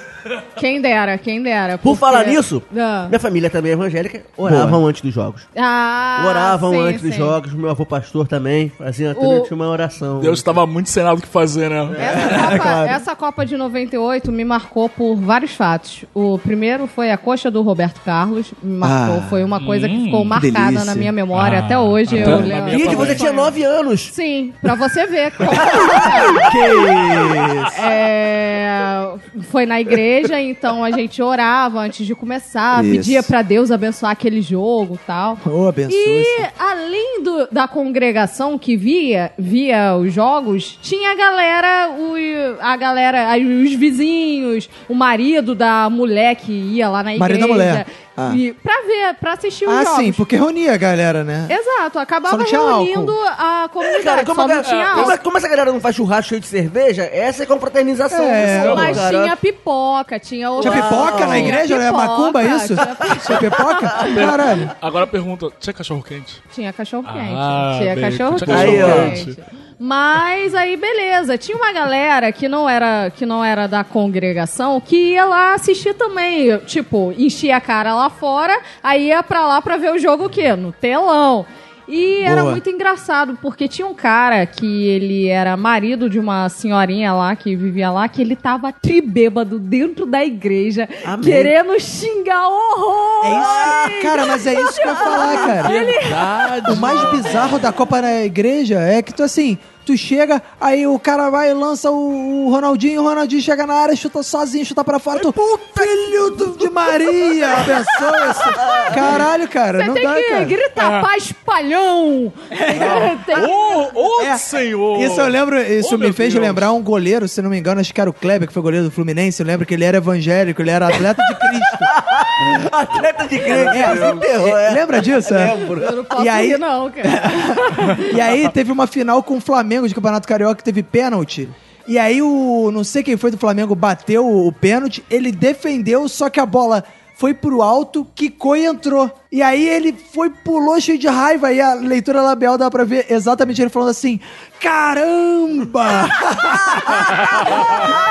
Quem dera, quem dera. Por porque- falar nisso, Ah. minha família também é evangélica, oravam antes dos jogos. Ah, oravam sim, antes dos sim. jogos, meu avô pastor também, fazia O- durante uma oração. Deus estava muito sem nada o que fazer, né? Essa Copa, essa Copa de 98 me marcou por vários fatos. O primeiro foi a coxa do Roberto Carlos. Me marcou. Ah, foi uma coisa que ficou marcada delícia. na minha memória Ah, até hoje. até eu na lembro. minha E você tinha nove anos. Sim, pra você ver. como- Que isso. É, foi na igreja, então a gente orava antes de começar, Isso. pedia pra Deus abençoar aquele jogo e tal. Ô, abençoa E além do- da congregação que via, via os jogos, tinha a galera, o, a galera, os vizinhos, o marido da mulher que ia lá na igreja. Marido da mulher. Ah. E pra ver, pra assistir os Ah, jogos. sim, porque reunia a galera, né? Exato, acabava tinha reunindo a comunidade, Cara, como, só a, não tinha como, álcool. como essa galera não faz churrasco cheio de cerveja, essa é confraternização. É, pessoal, Mas cara. tinha pipoca, tinha outra... Tinha pipoca na Tinha igreja? Era pipoca, macumba isso? Tinha, Tinha pipoca? Caralho. Agora pergunta, tinha cachorro quente? tinha cachorro quente. Ah, tinha bem, cachorro Mas aí, beleza. Tinha uma galera que não era que não era da congregação que ia lá assistir também. Tipo, enchia a cara lá fora, aí ia pra lá pra ver o jogo o quê? No telão. E era Boa. muito engraçado, porque tinha um cara que ele era marido de uma senhorinha lá, que vivia lá, que ele tava tribêbado dentro da igreja, Amém. querendo xingar horror. É isso, cara, mas é isso que eu ia falar, cara. Verdade. O mais bizarro da Copa na igreja é que tu assim, tu chega, aí o cara vai e lança o, o Ronaldinho, o Ronaldinho chega na área, chuta sozinho, chuta pra fora, tu, filho do- de Maria, abençoa esse. Caralho, cara, Você não tem dá, que cara. gritar, paz palhão! Tem- Ô, ô, É, senhor! Isso eu lembro, isso Oh, me fez Deus. lembrar um goleiro, se não me engano, acho que era o Kleber, que foi goleiro do Fluminense. Eu lembro que ele era evangélico, ele era atleta de Cristo. Atleta de crente, É, enterrou, é. Lembra disso? é? Lembro. Eu não posso E aí- rir, não, cara. E aí teve uma final com o Flamengo de Campeonato Carioca teve pênalti. E aí o não sei quem foi do Flamengo bateu o pênalti, ele defendeu, só que a bola foi pro alto, quicou e entrou. E aí ele foi, pulou cheio de raiva e a leitura labial dá pra ver exatamente ele falando assim: Caramba!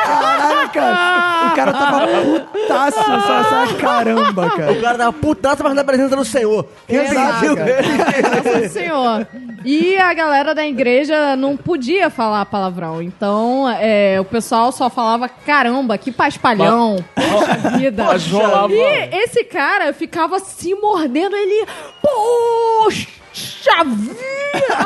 Caralho, cara. O cara tava putaço, só, só caramba, O cara. cara tava putaço, mas na presença do Senhor. Exato, cara. Nossa senhor. E a galera da igreja não podia falar palavrão. Então, é, o pessoal só falava, caramba, que paspalhão. Poxa vida. E esse cara ficava se mordendo, ele. Poxa! Vida!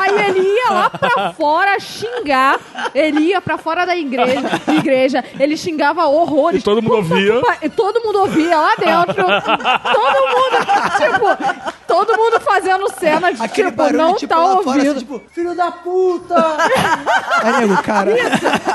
Aí ele ia lá pra fora xingar. Ele ia pra fora da igreja. igreja ele xingava horrores. E todo mundo Puta ouvia. que E todo mundo ouvia lá dentro. todo mundo, tipo, todo mundo fazendo cena de, Aquele tipo, barulho, não tipo, tá lá fora, ouvindo. assim, tipo, filho da puta! Aí, nego, cara...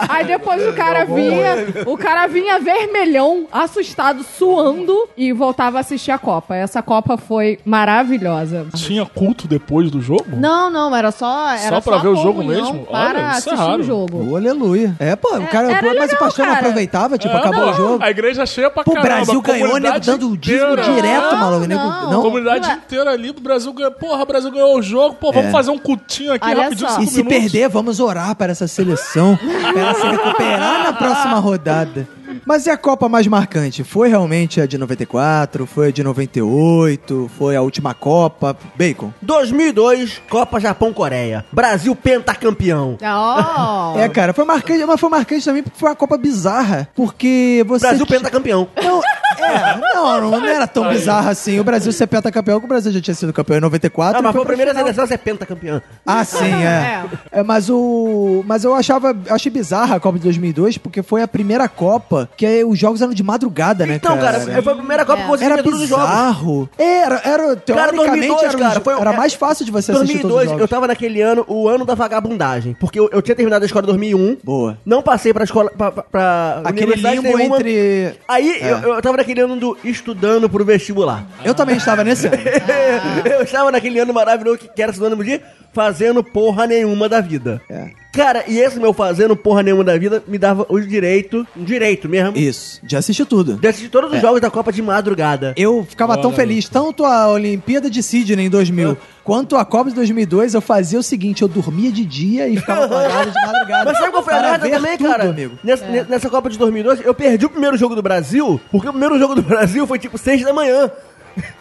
Aí depois o cara vinha, o cara vinha vermelhão, assustado, suando e voltava a assistir a Copa. Essa Copa foi maravilhosa. Tinha culto depois do jogo? Não, não, era só era Só pra ver o jogo mesmo? Para Olha, isso é assistir raro. o jogo. Ô, aleluia. É, pô, o cara, era pô, mas legal, o pastor não cara. aproveitava, tipo, É, acabou não, o jogo. A igreja cheia pra Pô, o caramba. Brasil ganhou, nego comunidade dando o dízimo direto, maluco. Não. A não. comunidade inteira ali, o Brasil ganhou. Porra, o Brasil ganhou o jogo. Pô, vamos É. fazer um cultinho aqui Olha rapidinho. só. E se minutos. perder, vamos orar para essa seleção, para ela se recuperar na próxima rodada. Mas e a Copa mais marcante? Foi realmente a de 94? Foi a de 98? Foi a última Copa? Bacon? 2002, Copa Japão-Coreia. Brasil pentacampeão. Oh. É, cara, foi marcante, mas foi marcante também porque foi uma Copa bizarra. Porque você. Brasil pentacampeão. Não, é, não, não, não era tão bizarro assim. O Brasil ser pentacampeão, que o Brasil já tinha sido campeão em 94. Ah, mas e foi a primeira seleção a ser pentacampeã. Ah, sim, é. É, mas o. Mas eu achava. Achei bizarra a Copa de 2002, porque foi a primeira Copa que os jogos eram de madrugada, né, Então, cara, cara? foi a primeira Copa É. que consegui Era ver todos os jogos. bizarro. Era, era, teoricamente, 2002, era, um cara, foi- era é, mais fácil de você assistir todos os 2002, jogos. eu tava naquele ano, o ano da vagabundagem. Porque eu, eu tinha terminado a escola em 2001. Boa. Não passei pra escola, pra, pra- pra Aquele universidade limbo nenhuma. entre... Aí É. eu, eu tava naquele ano do estudando pro vestibular. Eu também estava nesse ano. eu estava naquele ano maravilhoso que, era sinônimo de fazendo porra nenhuma da vida. É. Cara, e esse meu fazendo porra nenhuma da vida me dava o direito, um direito mesmo, Isso, de assistir tudo. de assistir todos os jogos da Copa de madrugada. Eu ficava tão feliz, tanto a Olimpíada de Sydney em 2000, quanto a Copa de 2002, eu fazia o seguinte, eu dormia de dia e ficava acordado de madrugada. Mas sabe qual foi a merda também, tudo, cara? amigo. Nessa, ne- nessa Copa de 2002, eu perdi o primeiro jogo do Brasil, porque o primeiro jogo do Brasil foi tipo 6 da manhã.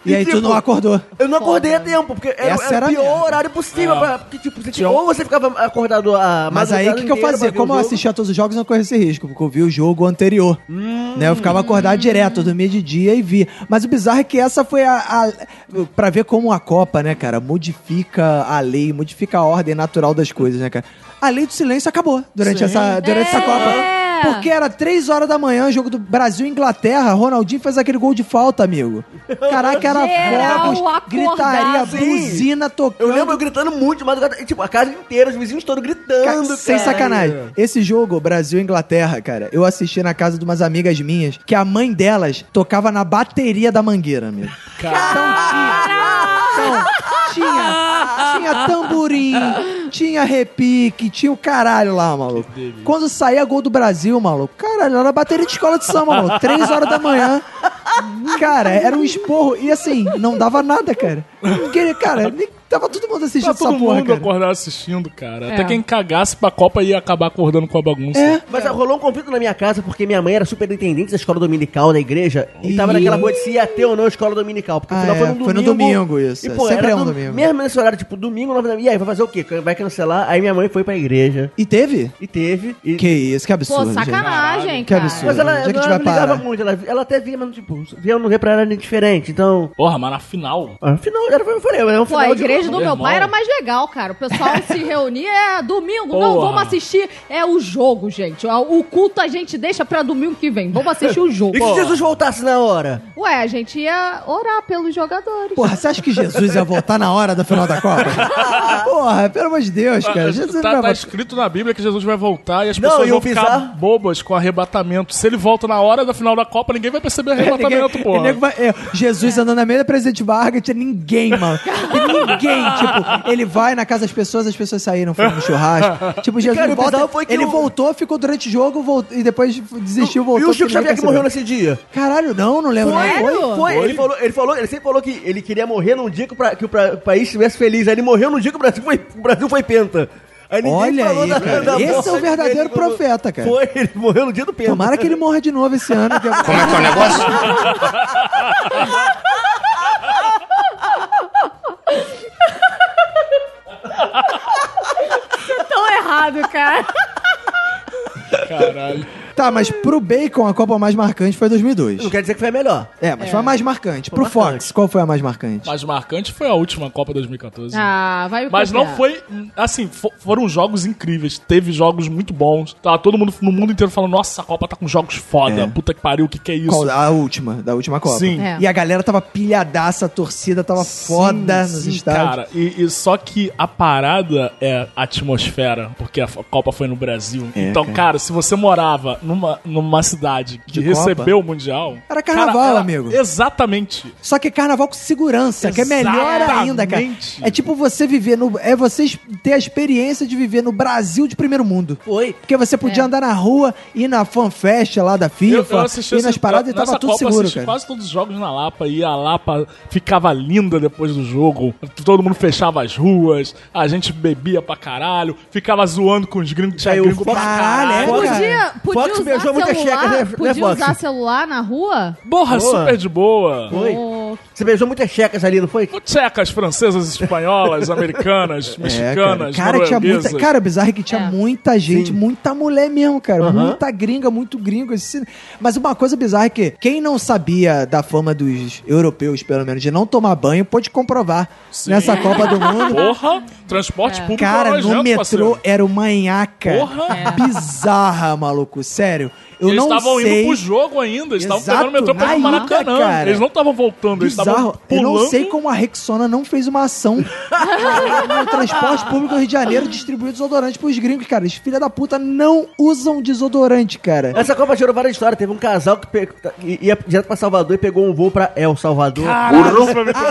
E aí tu não acordou. Eu não acordei a tempo, porque era, Essa era era o pior merda. horário possível. É. Pra, porque, tipo, você tinha, ou você ficava acordado a Mas aí o que, que eu fazia? Como eu assistia todos os jogos, eu não corria esse risco, porque eu vi o jogo anterior. Né? Eu ficava acordado direto, eu dormia de dia e via. Mas o bizarro é que essa foi a. a pra ver como a Copa, né, cara, modifica a lei, modifica a ordem natural das coisas, né, cara? A lei do silêncio acabou durante, Sim. essa, durante essa É. Copa. Porque era 3 horas da manhã, jogo do Brasil e Inglaterra. Ronaldinho fez aquele gol de falta, amigo. Caraca, era fogos, gritaria, buzina tocando. Eu lembro eu gritando muito de madrugada, e, tipo, a casa inteira, os vizinhos todos gritando, Ca- cara. Sem sacanagem. Esse jogo, Brasil e Inglaterra, cara, eu assisti na casa de umas amigas minhas que a mãe delas tocava na bateria da mangueira, amigo. Então tinha, tinha tamborim, tinha repique, tinha o caralho lá, maluco. Quando saía gol do Brasil, maluco, caralho, era bateria de escola de samba, maluco. Três horas da manhã. Cara, era um esporro. E assim, não dava nada, cara. Porque, cara, nem Tava todo mundo assistindo Tá todo essa porra, mundo cara. acordado assistindo, cara. É. Até quem cagasse pra Copa ia acabar acordando com a bagunça. É. Mas rolou um conflito na minha casa porque minha mãe era superintendente da escola dominical da igreja e, Ih. tava naquela coisa de se ia ter ou não escola dominical. Porque Ah, é, foi no domingo. foi no domingo isso, E, é. pô, Sempre era é um do- domingo. Mesmo nesse horário, tipo, domingo, nove da manhã. E aí, vai fazer o quê? Vai cancelar? Aí minha mãe foi pra igreja E teve? e teve. E... Que isso, que Pô, absurdo. gente. sacanagem, Que cara. absurdo. Mas ela, é que a ela gente não vai ligava parar? muito, ela, ela até via, mas tipo, via ou não via pra ela era indiferente. Então, Porra, mas na final. afinal, era, eu falei, era um Pô, a final de- igreja do Meu pai era mais legal, cara. O pessoal se reunia, é domingo, não, Porra. vamos assistir. É o jogo, gente. O culto a gente deixa pra domingo que vem. Vamos assistir o jogo. E se Jesus voltasse na hora? Ué, a gente ia orar pelos jogadores. Porra, você acha que Jesus ia voltar na hora da final da Copa? Porra, pelo amor de Deus, cara. Jesus não tá, vai tá escrito na Bíblia que Jesus vai voltar e as Não, pessoas vão ficar bizarro- bobas com arrebatamento. Se ele volta na hora da final da Copa, ninguém vai perceber arrebatamento, Ninguém- porra. nego vai- é, Jesus andando na meia da Presidente Vargas, tinha ninguém, mano. Ninguém, tipo, ele vai na casa das pessoas, as pessoas saíram, foram no churrasco. Tipo, Jesus cara, volta, foi ele o- voltou, ficou durante o jogo voltou, e depois desistiu, voltou. e o Chico ninguém Xavier que morreu nesse dia? Caralho, não, não lembro. Foi? não. Sério? Foi, ele falou, ele falou, ele sempre falou que ele queria morrer num dia que o, pra- que o pra- o país estivesse feliz. Aí ele morreu num dia que o Brasil foi, o Brasil foi penta. Aí ninguém Olha falou aí, da- cara. da Esse é o verdadeiro profeta, cara. Foi, ele morreu no dia do penta. Tomara que ele morra de novo esse ano. que é- Como é que é o negócio? Tão errado, cara. Caralho. Tá, mas pro Bacon a Copa mais marcante foi 2002. Não quer dizer que foi a melhor. É, mas foi a mais marcante. Pro marcante. Fox, qual foi a mais marcante? Mais marcante foi a última Copa 2014. Ah, vai me Mas não copiar. foi. Assim, fo- foram jogos incríveis. Teve jogos muito bons. Tá todo mundo no mundo inteiro falando: Nossa, a Copa tá com jogos foda. É. Puta que pariu, o que, que é isso? Qual? A última, da última Copa. Sim. É. E a galera tava pilhadaça, a torcida tava foda nos Sim, estádios. Cara, e, e só que a parada é a atmosfera, porque a f- Copa foi no Brasil. É, então, cara. cara. se você morava numa, numa cidade que De recebeu o Mundial. Era carnaval, era- amigo. Exatamente. Só que é carnaval com segurança, que é melhor ainda, cara. Exatamente. É tipo você viver no. É você ter a experiência de viver no Brasil de primeiro mundo. Foi. Porque você podia É. andar na rua, ir na fanfest lá da FIFA, ir nas paradas e nessa tava tudo Copa, eu seguro, cara. quase todos os jogos na Lapa e a Lapa ficava linda depois do jogo. Todo mundo fechava as ruas, a gente bebia pra caralho, ficava zoando com os gringos, tinha gringo pra Caralho, é, caralho. cara. Podia, podia Usar beijou muita celular, checa, né, podia né, Fox? usar celular na rua? Porra, Boa. super de boa. Foi. Ô, Você beijou muitas checas ali, não foi? Tchecas, francesas, espanholas, americanas, É, mexicanas, cara. Cara, tinha muita. Cara, o bizarro é que tinha É. muita gente, Sim. muita mulher mesmo, cara. Aham. Muita gringa, muito gringo. esse- Mas uma coisa bizarra é que quem não sabia da fama dos europeus, pelo menos, de não tomar banho, pode comprovar Sim. nessa Copa do Mundo. Porra, transporte público Cara, é no metrô parceiro. era uma nhaca Porra. É. bizarra, maluco. Sério. Eu eles não estavam sei. indo pro jogo ainda, eles estavam Exato, pegando o metrô pra na ir no Maracanã. cara. Eles não estavam voltando, eles estavam Bizarro. Eu não sei como a Rexona não fez uma ação no transporte público do Rio de Janeiro distribuir desodorante pros gringos, cara. Os filha da puta não usam desodorante, cara. Essa Copa gerou várias histórias. Teve um casal que pe- ia direto pra Salvador e pegou um voo pra El Salvador. Caralho, foi muito bom.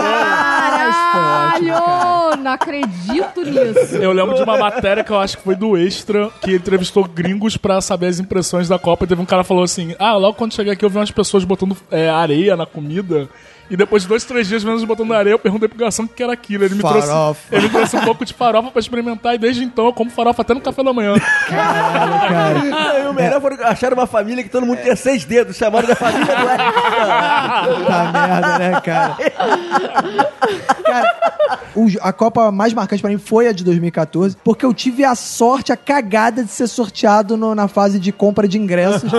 Caralho! Não acredito nisso. Eu lembro de uma matéria que eu acho que foi do Extra, que entrevistou gringos pra saber as impressões da Copa. E teve um cara que falou assim: Ah, logo quando cheguei aqui eu vi umas pessoas botando é, areia na comida. E depois de dois, três dias menos botando areia, eu perguntei pro garçom o que era aquilo. Ele me, trouxe, Farofa. ele me trouxe um pouco de farofa pra experimentar. E desde então eu como farofa até no café da manhã. Caralho, cara. E o melhor foi que acharam uma família que todo mundo tinha seis dedos, chamaram da família do Eric. Puta merda, né, cara? Cara, o- a Copa mais marcante pra mim foi a de 2014, porque eu tive a sorte, a cagada de ser sorteado no- na fase de compra de ingressos.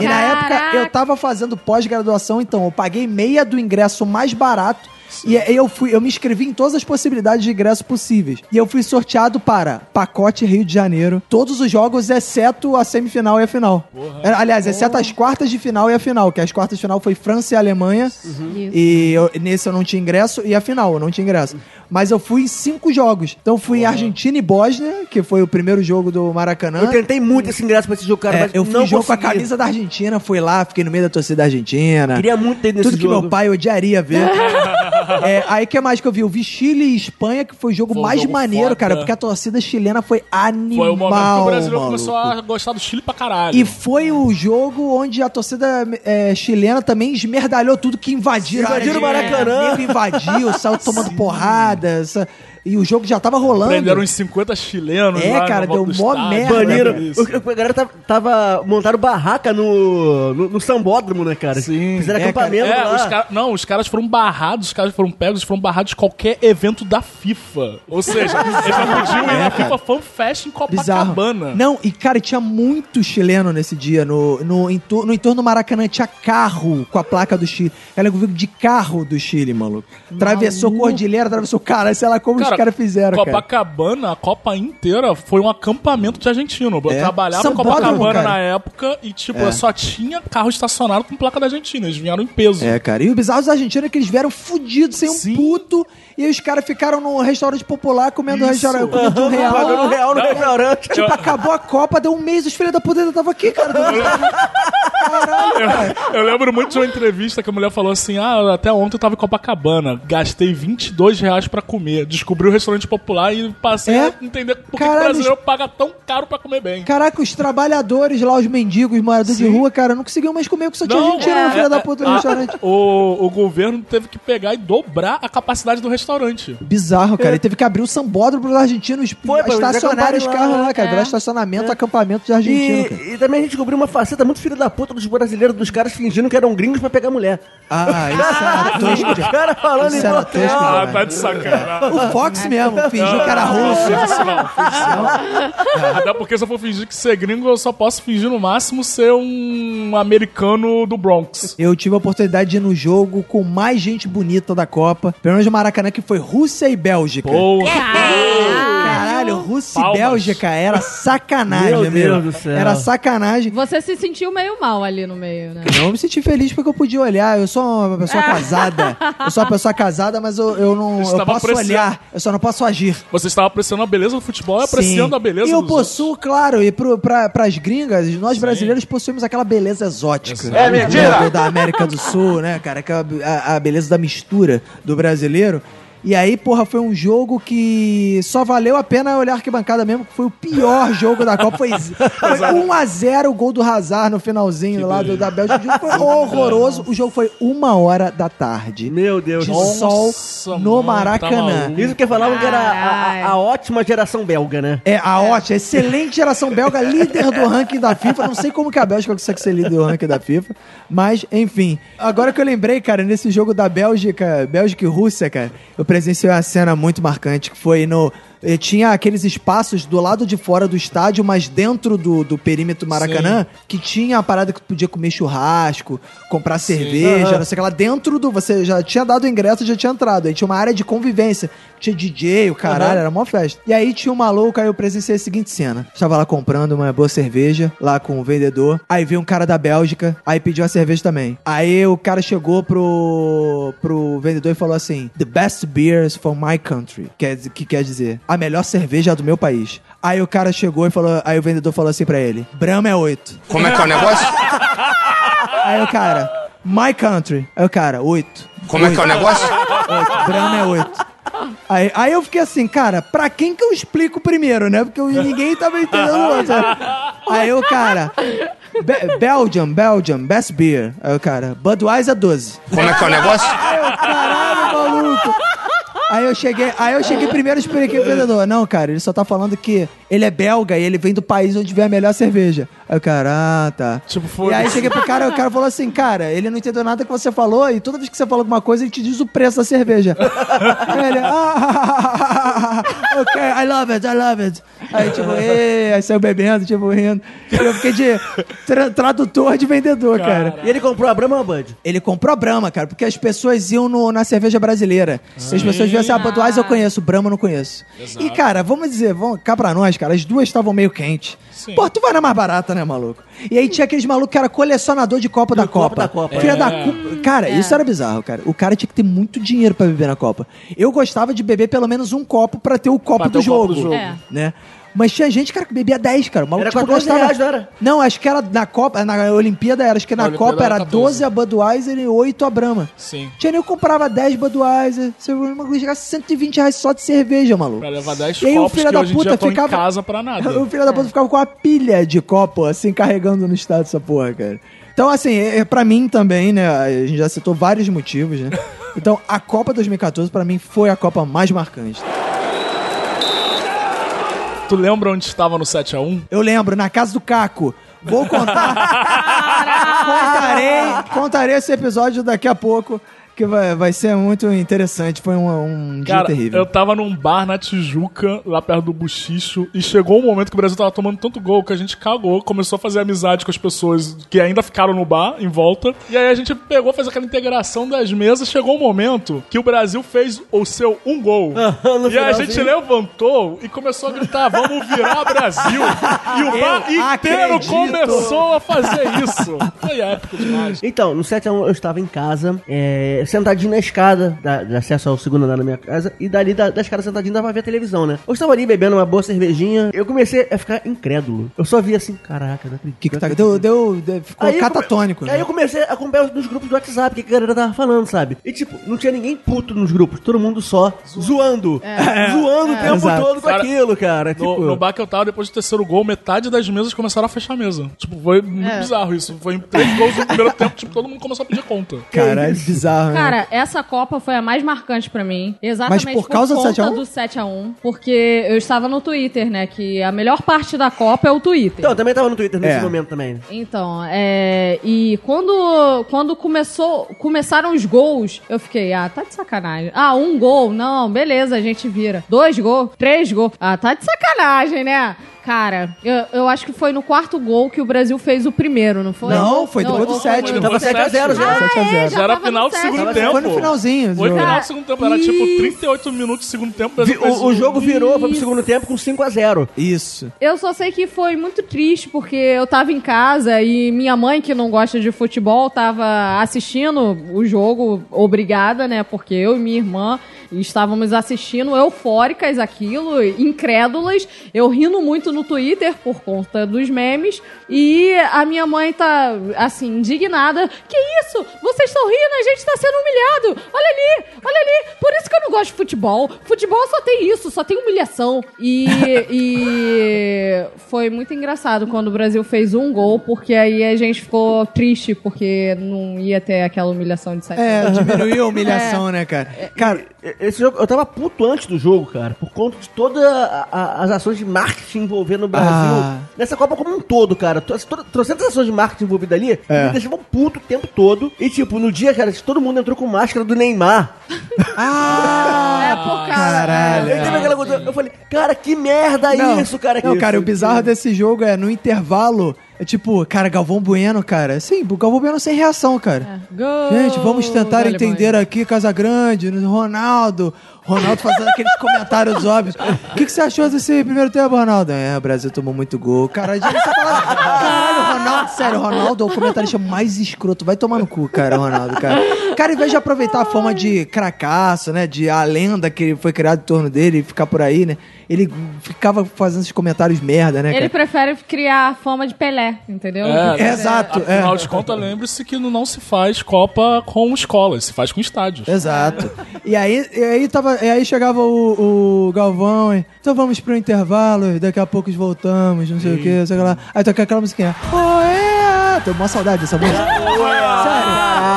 e na época eu tava fazendo pós-graduação, então eu paguei meia do ingresso mais barato. E aí eu fui, eu me inscrevi em todas as possibilidades de ingresso possíveis. E eu fui sorteado para pacote Rio de Janeiro, todos os jogos, exceto a semifinal e a final. É, Aliás, exceto as quartas de final e a final, que as quartas de final foi França e Alemanha. Isso. E eu- nesse eu não tinha ingresso, e a final eu não tinha ingresso. Mas eu fui em cinco jogos. Então eu fui em Argentina e Bósnia, que foi o primeiro jogo do Maracanã. Eu tentei muito esse ingresso pra esse jogo, cara, É, mas eu não fui jogo com a consegui. camisa da Argentina, fui lá, fiquei no meio da torcida argentina. Queria muito ter nesse Tudo que jogo. meu pai odiaria ver. É, aí que mais que eu vi? Eu vi Chile e Espanha, que foi o jogo Foi mais jogo maneiro, foda. cara, porque a torcida chilena foi animal. Foi o momento que o brasileiro maluco. começou a gostar do Chile pra caralho. E foi o jogo onde a torcida é, chilena também esmerdalhou tudo que invadiram. área Invadiram o Maracanã. Nego invadiu, saiu tomando porrada. Sa- e o jogo já tava rolando. Prenderam uns 50 chilenos É, lá cara, deu mó estádio, merda. Baniram. O- A galera tava, tava montaram barraca no, no, no sambódromo, né, cara? Sim. Fizeram É, acampamento É, lá. os cara- não, os caras foram barrados, os caras foram pegos, eles foram barrados de qualquer evento da FIFA. Ou seja, eles não podiam ir É, na cara. FIFA Fan Fest em Bizarro. Copacabana. Não, e cara, tinha muito chileno nesse dia. No, no, entor- no entorno do Maracanã tinha carro com a placa do Chile. Ela veio de carro do Chile, maluco. Atravessou Cordilheira, atravessou. Cara, sei lá como os caras fizeram, cara. Copacabana, a Copa inteira foi um acampamento de argentino. Eu É. trabalhava em Copacabana cara. na época e, tipo, É. só tinha carro estacionado com placa da Argentina. Eles vieram em peso. É, cara. E o bizarro dos argentinos é que eles vieram fudidos, sem um Sim. puto. E os caras ficaram num restaurante popular comendo, Isso. restaurante, comendo um real. Pagando real no Não. restaurante. Tipo, acabou a Copa, deu um mês, os filhos da puta ainda tava aqui, cara. Caralho, cara. Eu lembro muito de uma entrevista que a mulher falou assim: Ah, até ontem eu tava em Copacabana, gastei 22 reais pra comer. Descobri o restaurante popular e passei É? a entender por que que Caralho, o brasileiro paga tão caro pra comer bem. Caraca, os trabalhadores lá, os mendigos, os moradores de Sim. rua, cara, não conseguiam mais comer porque só tinha Não, gente é, no filho é, da puta no é, restaurante. O, o governo teve que pegar e dobrar a capacidade do restaurante. Bizarro, cara. Ele teve que abrir o sambódromo pros argentinos Foi, estacionarem os carros lá, cara. é. Virar estacionamento, acampamento de argentino, cara. E, e também a gente descobriu uma faceta muito filha da puta dos brasileiros, dos caras fingindo que eram gringos pra pegar mulher. Ah, isso era tosco Os de... caras falando Isso em tosco Ah, tá de sacanagem. O Fox mesmo fingiu que era Não, russo. isso não, isso não. Até porque se eu for fingir que ser gringo, eu só posso fingir no máximo ser um americano do Bronx. Eu tive a oportunidade de ir no jogo com mais gente bonita da Copa. Pelo menos no Maracanã, que foi Rússia e Bélgica. Porra. Caralho, Rússia Palmas. e Bélgica era sacanagem, Meu. Deus do céu. Era sacanagem. Você se sentiu meio mal ali no meio, né? Não me senti feliz porque eu podia olhar. Eu sou uma pessoa casada. Eu sou uma pessoa casada, mas eu, eu não. Eu posso apreciando. olhar. Eu só não posso agir. Você estava apreciando a beleza do futebol e apreciando Sim. a beleza E eu possuo, claro, e pro, pra, pras gringas, nós brasileiros possuímos aquela beleza exótica. É mentira! Da América do Sul, né, cara? Aquela, a, a beleza da mistura do brasileiro. E aí, porra, foi um jogo que só valeu a pena olhar arquibancada mesmo, que foi o pior jogo da Copa. Foi, foi 1x0 o gol do Hazard no finalzinho lá do, da Bélgica. O jogo foi horroroso. O jogo foi uma hora da tarde. Meu Deus. De Nossa, sol no mano, Maracanã. tá. Isso que falavam que era a, a- a ótima geração belga, né? É, a ótima, excelente geração belga, líder do ranking da FIFA. Não sei como que a Bélgica consegue ser líder do ranking da FIFA, mas, enfim. Agora que eu lembrei, cara, nesse jogo da Bélgica, Bélgica e Rússia, cara, eu presenciei uma cena muito marcante, que foi no... Tinha aqueles espaços do lado de fora do estádio, mas dentro do, do perímetro Maracanã, que tinha a parada que tu podia comer churrasco, comprar cerveja, Aham. não sei o que lá. Dentro do... Você já tinha dado o ingresso, já tinha entrado. Aí tinha uma área de convivência. Tinha DJ, o caralho, era mó festa. E aí tinha um maluco, aí eu presenciei a seguinte cena. Estava lá comprando uma boa cerveja, lá com o vendedor. Aí veio um cara da Bélgica, aí pediu a cerveja também. Aí o cara chegou pro, pro vendedor e falou assim: The best beers from my country. Quer, que quer dizer, a melhor cerveja do meu país. Aí o cara chegou e falou, aí o vendedor falou assim pra ele: Brahma é 8. Como é que é o negócio? Aí o cara, my country. Aí o cara, 8. Como é que é o negócio? Brahma é oito. Aí, aí eu fiquei assim, cara, pra quem que eu explico primeiro, né? Porque eu- ninguém tava entendendo o outro. Aí o cara, Be- Belgium, Belgium, best beer. Aí o cara, Budweiser 12. Como é que é o negócio? Aí eu, caralho, maluco. Aí eu cheguei, aí eu cheguei primeiro e expliquei pro vendedor. Não, cara, ele só tá falando que ele é belga e ele vem do país onde vem a melhor cerveja. Aí o cara, ah, tá. Tipo, E foda-se. aí cheguei pro cara, o cara falou assim, cara, ele não entendeu nada que você falou e toda vez que você fala alguma coisa, ele te diz o preço da cerveja. aí ele, ah, ok, I love it, I love it. Aí tipo, "Ê", aí saiu bebendo, tipo, rindo. E eu fiquei de tra- tradutor de vendedor, cara. E ele comprou a Brahma ou a Bud? Ele comprou a Brahma, cara, porque as pessoas iam no- na cerveja brasileira. As pessoas viam assim, ah, Budweiser eu conheço, Brahma eu não conheço. E, cara, vamos dizer, vamos cá pra nós, cara, as duas estavam meio quentes. Sim. Pô, tu vai na mais barata, né, maluco? E aí tinha aqueles malucos que era colecionador de Copa da copo Copa. da Copa. Filha É. da cu... Cara, isso era bizarro, cara. O cara tinha que ter muito dinheiro pra beber na Copa. Eu gostava de beber pelo menos um copo pra ter o copo, Pra do, o copo jogo, do jogo. É. né? Mas tinha gente, cara, que bebia 10, cara. O maluco, Era tipo, 14 gostava... reais, não era? Não, acho que era na Copa, na Olimpíada era. Acho que na, Na Copa era era 14. 12 a Budweiser e 8 a Brahma. Sim. Tinha nem eu comprava 10 Budweiser. Você uma chegar 120 reais só de cerveja, maluco. Pra levar 10 E aí o copos filho que da puta ficava- em casa pra nada. O filho da puta ficava com uma pilha de copo, assim, carregando no estado essa porra, cara. Então, assim, é, é, pra mim também, né? A gente já citou vários motivos, né? Então, a Copa 2014, pra mim, foi a Copa mais marcante. Tu lembra onde estava no 7x1? Eu lembro, na casa do Caco. Vou contar. contarei, contarei esse episódio daqui a pouco, que vai, vai ser muito interessante. Foi um, um dia Cara, terrível. eu tava num bar na Tijuca, lá perto do Buchicho, e chegou um momento que o Brasil tava tomando tanto gol que a gente cagou, começou a fazer amizade com as pessoas que ainda ficaram no bar, em volta. E aí a gente pegou, fez aquela integração das mesas. Chegou um momento que o Brasil fez o seu um gol. E aí a gente levantou e começou a gritar: vamos virar Brasil! E o bar inteiro acredito. começou a fazer isso. Foi épico demais. Então, no 7 a 1 eu estava em casa, é, sentadinho na escada, da, de acesso ao segundo andar da minha casa, e dali da, da escada sentadinho dava pra ver a televisão, né? Eu estava ali bebendo uma boa cervejinha, eu comecei a ficar incrédulo. Eu só vi assim, caraca, não acredito. Que que tá, deu, deu, deu- ficou Aí eu come- catatônico. Aí né? eu comecei a acompanhar nos grupos do WhatsApp, o que a galera tava falando, sabe? E tipo, não tinha ninguém puto nos grupos, todo mundo só zoando. Zoando o tempo exato. todo com Cara, aquilo, cara. No, Tipo, no bar que eu tava, depois do terceiro gol, metade das mesas começaram a fechar a mesa. Tipo, foi muito É. bizarro isso. Foi em três gols no primeiro tempo, tipo, todo mundo começou a pedir conta. Caralho, bizarro. Cara, essa Copa foi a mais marcante pra mim. Exatamente Mas por causa do conta 7 a 1? do 7 a 1 Porque eu estava no Twitter, né? Que a melhor parte da Copa é o Twitter. Então, eu também tava no Twitter nesse É. momento também. Então, é. E quando, quando começou, começaram os gols, eu fiquei, ah, tá de sacanagem. Ah, um gol, não, beleza, a gente vira. Dois gols, três gols. Ah, tá de sacanagem, né? Cara, eu, eu acho que foi no quarto gol que o Brasil fez o primeiro, não foi? Não, foi depois do sétimo. Tava no 7 a 0 já. Ah, 7 a 0. é, Já era final no do segundo tempo. Foi no finalzinho Foi jogo. final do segundo tempo. Era tipo Isso. 38 minutos do segundo tempo. Vi- O, o jogo virou, foi pro segundo tempo com 5 a 0 Isso. Eu só sei que foi muito triste, porque eu tava em casa e minha mãe, que não gosta de futebol, tava assistindo o jogo, obrigada, né? Porque eu e minha irmã estávamos assistindo eufóricas aquilo, incrédulas. Eu rindo muito no Twitter por conta dos memes. E a minha mãe tá, assim, indignada. Que isso? Vocês estão rindo, a gente tá sendo humilhado. Olha ali, olha ali. Por isso que eu não gosto de futebol. Futebol só tem isso, só tem humilhação. E, e foi muito engraçado quando o Brasil fez um gol, porque aí a gente ficou triste, porque não ia ter aquela humilhação de 7 É, diminuiu a humilhação, né, cara? Cara, Esse jogo, eu tava puto antes do jogo, cara, por conta de todas as ações de marketing envolvendo o Brasil. Ah. Nessa Copa como um todo, cara. Toda- Trocentas ações de marketing envolvidas ali É. me deixavam puto o tempo todo. E, tipo, no dia, cara, todo mundo entrou com máscara do Neymar. ah, É, por caralho. Coisa, eu falei, cara, que merda Não, isso, cara. Não, Isso. cara, o bizarro desse jogo é no intervalo. É tipo, cara, Galvão Bueno, cara. Sim, o Galvão Bueno sem reação, cara. Gol Gente, vamos tentar entender aqui Casagrande, Ronaldo. Ronaldo fazendo aqueles comentários óbvios. O que, que você achou desse primeiro tempo, Ronaldo? É, o Brasil tomou muito gol. Cara, a gente tá. Caralho, Ronaldo, sério, Ronaldo é o comentarista mais escroto. Vai tomar no cu, cara, Ronaldo, cara. Cara, em vez de aproveitar a fama de cracaço, né? De a lenda que foi criada em torno dele e ficar por aí, né? Ele ficava fazendo esses comentários merda, né, Ele cara? prefere criar a fama de Pelé, entendeu? É, Exato, é. Afinal de contas, lembre-se que não se faz Copa com escolas, se faz com estádios. Exato. E aí, e aí, tava, e aí chegava o, o Galvão e. Então vamos pro intervalo, e daqui a pouco voltamos, não sei o que, sei lá. Aí toca aquela musiquinha. Oh, é! Tô uma saudade dessa música. Sério.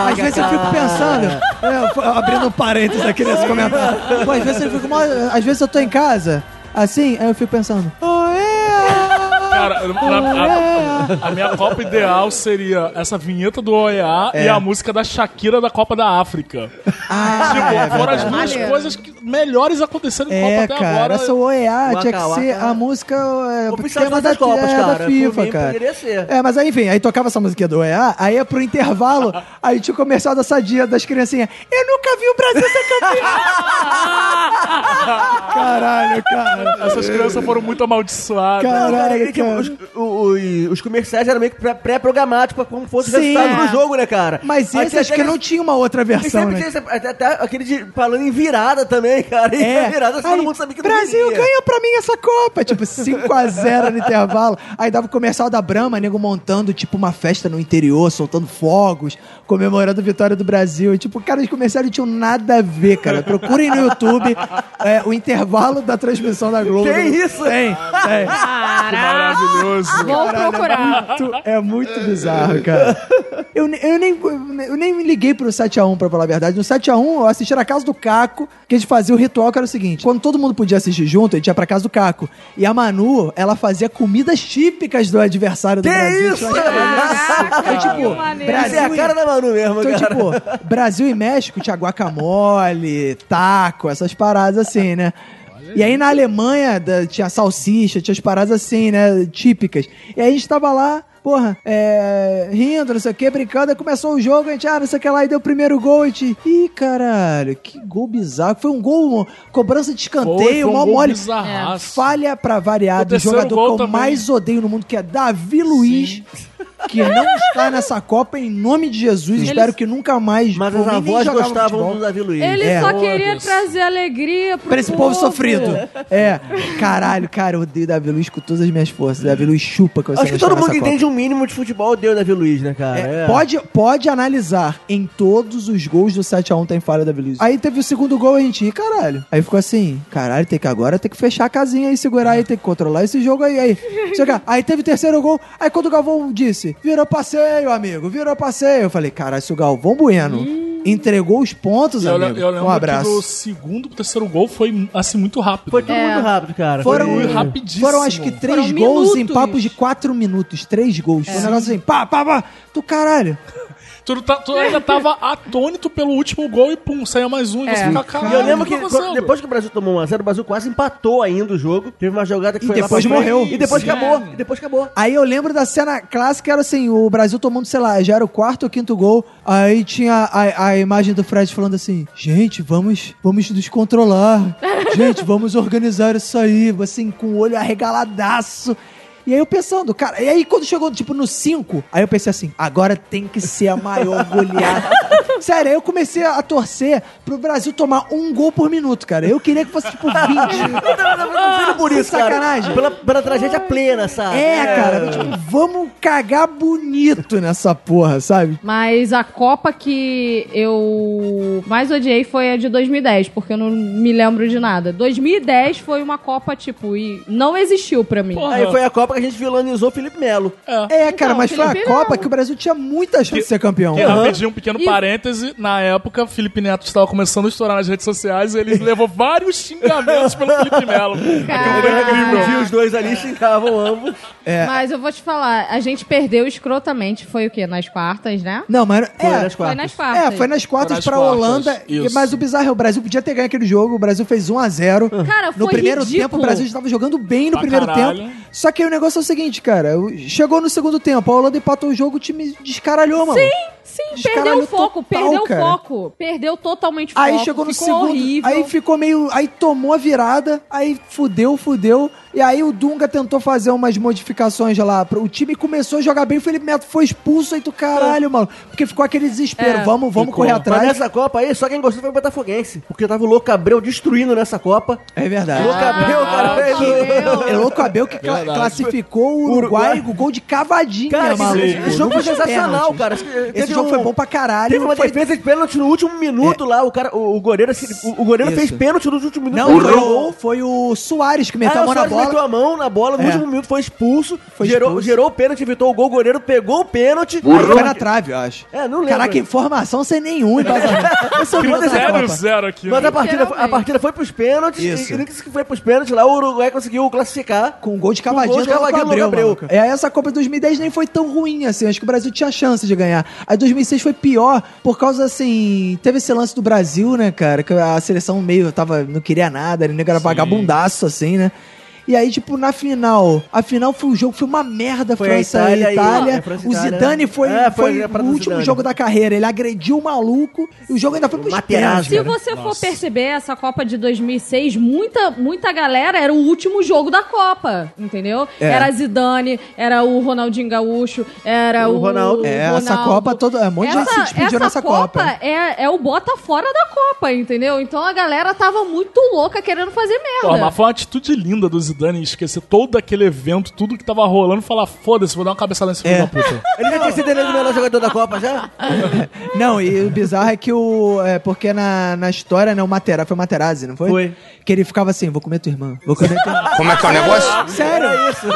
Às vezes eu fico pensando, é, f- abrindo um parênteses aqui nesse comentário. Pô, às vezes eu fico mal, às vezes eu tô em casa, assim, aí eu fico pensando, oh, é! Cara, na- a, a minha Copa ideal seria essa vinheta do OEA É. e a música da Shakira da Copa da África. Ah, tipo, é foram as duas coisas que melhores aconteceram em É, Copa até cara, agora. essa OEA Waka tinha que ser a música é, tema da, Copas, é, cara. da FIFA, mim, cara. poderia ser. É, mas aí, enfim, aí tocava essa musiquinha do OEA, aí ia pro intervalo, aí tinha o comercial da Sadia das criancinhas. Eu nunca vi o Brasil ser campeão! Caralho, cara. Essas crianças foram muito amaldiçoadas. Caralho, cara. Os, o- o- os comerciais eram meio que pré- pré-programados pra como fosse o Sim. resultado do jogo, né, cara? Mas esse acho que não tinha uma outra E versão, sempre né? tinha até, até aquele de, falando em virada também, cara. E É. virada todo Aí, mundo sabia que não Brasil, ganha pra mim essa Copa. Tipo, 5x0 no intervalo. Aí dava o comercial da Brahma, nego montando, tipo, uma festa no interior, soltando fogos, comemorando a vitória do Brasil. E, tipo, cara, os comerciais não tinham nada a ver, cara. Procurem no YouTube é, o intervalo da transmissão da Globo. Tem isso? Tem, tem. Caraca! Maravilhoso. Vou procurar. Muito- é muito bizarro, cara. Eu, eu, nem, eu nem me liguei pro 7x1, pra falar a verdade. No 7x1, eu assisti na casa do Caco, que a gente fazia o ritual que era o seguinte: quando todo mundo podia assistir junto, a gente ia pra casa do Caco. E a Manu, ela fazia comidas típicas do adversário do Que Brasil. isso? Eu achava Caraca, Então, tipo, maneiro. Essa é Brasil a cara da Manu mesmo, Então, cara. tipo, Brasil e México tinha guacamole, taco, essas paradas assim, né? E aí na Alemanha da- tinha salsicha, tinha as paradas assim, né? Típicas. E aí a gente tava lá, porra, é, rindo, não sei o que, brincando, aí começou o jogo, a gente, ah, não sei o que lá, e deu o primeiro gol, a gente, ih, caralho, que gol bizarro. Foi um gol, uma cobrança de escanteio, um mó gol mole. bizarraço. Falha pra variar O do jogador que eu também. mais odeio no mundo, que é Davi Luiz. Que não está nessa Copa em nome de Jesus. Eles- Espero que nunca mais. Mas as avós gostavam futebol. do Davi Luiz. Ele É. só Oh, queria Deus. trazer alegria pro Pra esse povo sofrido. É. Caralho, cara, eu odeio Davi Luiz com todas as minhas forças. Davi Luiz chupa que você Acho que todo mundo que Copa. entende um mínimo de futebol odeia o Davi Luiz, né, cara? É, É. Pode, pode analisar. Em todos os gols do 7x1 tem falha da Davi Luiz. Aí teve o segundo gol, a gente, ih, caralho. Aí ficou assim, caralho, tem que agora tem que fechar a casinha aí, segurar aí, tem que controlar esse jogo aí. Aí, Chega, aí teve o terceiro gol. Aí quando o Galvão disse, virou passeio, amigo, virou passeio. Eu falei, caralho, se o Galvão Bueno entregou os pontos, Eu, amigo, eu lembro um abraço. que o segundo pro terceiro gol foi, assim, muito rápido. Foi tudo É. muito rápido, cara. Foram, Foi rapidíssimo. foram acho que três Foram gols em minutos. papos de quatro minutos. Três gols. Foi um negócio assim, pá, pá, pá. Tu caralho. Tu, tá- tu ainda tava atônito pelo último gol e pum, saía mais um e É. você fica E caralho. eu lembro que tá quando- acontecendo? depois que o Brasil tomou 1x0, o Brasil quase empatou ainda o jogo. Teve uma jogada que E foi lá depois morreu. E depois Sim. acabou. E depois acabou. Aí eu lembro da cena clássica, era assim, o Brasil tomando, sei lá, já era o quarto ou quinto gol, aí tinha a, a imagem do Fred falando assim, gente, vamos, vamos nos controlar, gente, vamos organizar isso aí, assim, com o olho arregaladaço. E aí eu pensando, cara, e aí quando chegou, tipo, no 5, aí eu pensei assim, agora tem que ser a maior goleada. Sério, aí eu comecei a torcer pro Brasil tomar um gol por minuto, cara. Eu queria que fosse, tipo, 20. Não por isso, cara. sacanagem. Pela, pela tragédia plena, sabe? É, cara, tipo, vamos cagar bonito nessa porra, sabe? Mas a Copa que eu mais odiei foi a de 2010, porque eu não me lembro de nada. 2010 foi uma Copa, tipo, e não existiu pra mim. Porra. Aí foi a Copa a gente vilanizou o Felipe Melo. É, cara, Então, mas foi a Felipe Copa não. que o Brasil tinha muita chance de ser campeão. Que, rapidinho, um pequeno E- parêntese. Na época, Felipe Neto estava começando a estourar nas redes sociais e ele levou vários xingamentos pelo Felipe Melo. Caralho. Um dia os dois ali xingavam ambos. É. Mas eu vou te falar, a gente perdeu escrotamente, foi o quê? Nas quartas, né? Não, mas Foi é, nas Foi quartas. nas quartas. é, foi nas quartas Foi nas pra quartas, Holanda. isso. Mas o bizarro é o Brasil podia ter ganho aquele jogo. O Brasil fez 1 a 0 Cara, No foi primeiro ridículo. tempo, o Brasil estava jogando bem no Pra primeiro caralho. tempo. Só que aí o negócio é o seguinte, cara. Chegou no segundo tempo, a Holanda empatou o jogo, o time descaralhou, mano. Sim, sim, perdeu o foco, total, perdeu cara. o foco. Perdeu totalmente o foco. Aí chegou no ficou segundo, horrível. aí ficou meio, aí tomou a virada, aí fudeu, fudeu, e aí o Dunga tentou fazer umas modificações lá, pro- o time começou a jogar bem, o Felipe Neto foi expulso, aí tu caralho, mano, porque ficou aquele desespero, É. vamos, vamos Ficou. correr Mas atrás. nessa Copa aí, só quem gostou foi o Botafoguense. Porque tava o Louco Abreu destruindo nessa Copa. É verdade. Louco Abreu, cara, Louco Abreu. É louco Abel que Verdade. classificou o Uruguai, o gol de cavadinha, Cara, maluco. esse, esse jogo foi sensacional, pênaltis. cara. Esse jogo foi bom pra caralho. Teve uma foi- defesa de pênalti no último minuto lá. O, cara, o, o goleiro, o, o goleiro Isso. fez pênalti nos últimos minutos. Não, o, foi o Soares que meteu Ah, a o mão na Soares meteu bola. a mão na bola, no É. último minuto foi expulso, Foi gerou, expulso. gerou o pênalti, evitou o gol, o goleiro pegou o pênalti. Foi na trave, eu acho. É, não lembro. Caraca, informação sem nenhum embasamento. Esse é o bom dessa Critério Copa. zero aqui. Mas né? a partida, foi- a partida foi pros pênaltis, Isso. e nisso que foi pros pênaltis lá, o Uruguai conseguiu classificar. Com um gol de Com cavadinha gol de do maluco. É, essa Copa de 2010 nem foi tão ruim assim. Acho que o Brasil tinha chance de ganhar. A 2006 foi pior por causa, assim... Teve esse lance do Brasil, né, cara? Que a seleção meio tava... Não queria nada. Nego era vagabundaço, assim, né? E aí, tipo, na final... A final foi o jogo... Foi uma merda, Foi a França Itália e e- Itália. é, França o Itália, Zidane né? foi, É, foi foi o último Zidane. jogo da carreira. Ele agrediu o maluco e o jogo ainda foi pros Materazzi, pênaltis, Se cara. você for perceber, essa Copa de 2006, muita, muita galera era o último jogo da Copa, entendeu? É. Era Zidane, era o Ronaldinho Gaúcho, era O o, Ronaldo. É, essa Ronaldo. Copa toda... É, um monte de gente se despediu essa nessa Copa. É, é o bota fora da Copa, entendeu? Então a galera tava muito louca querendo fazer merda. Pô, mas foi uma atitude linda do Zidane Zidane esquecer todo aquele evento, tudo que tava rolando, falar, foda-se, vou dar uma cabeçada nesse filho É. da puta. Ele já tinha sido eleito o melhor jogador da Copa já? Não, e o bizarro é que o. É porque na, na história, né, o Materazzi, foi o Materazzi, não foi? Foi. Que ele ficava assim: vou comer tua irmã, vou comer tua irmã. Como é que é o negócio? Sério?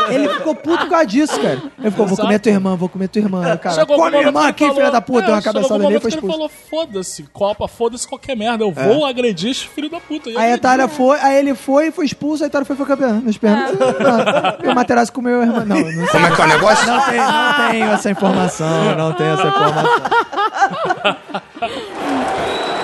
Ele ficou puto por causa disso, cara. Ele ficou, vou comer tua irmã, vou comer tua irmã. Cara, Chegou come momento irmã aqui, ele filha falou- da puta. É, Deu uma um cabeçada nele e foi que ele expulso. falou, foda-se, Copa, foda-se qualquer merda, eu vou agredir esse filho da puta. Aí a. Itália foi, aí ele foi, foi expulso, a Itália foi, foi campeã nos pênaltis. E o Materazzi comeu a irmã. Não, não sei. Como é que é o negócio? Não tenho, não tenho essa informação, não tenho essa informação.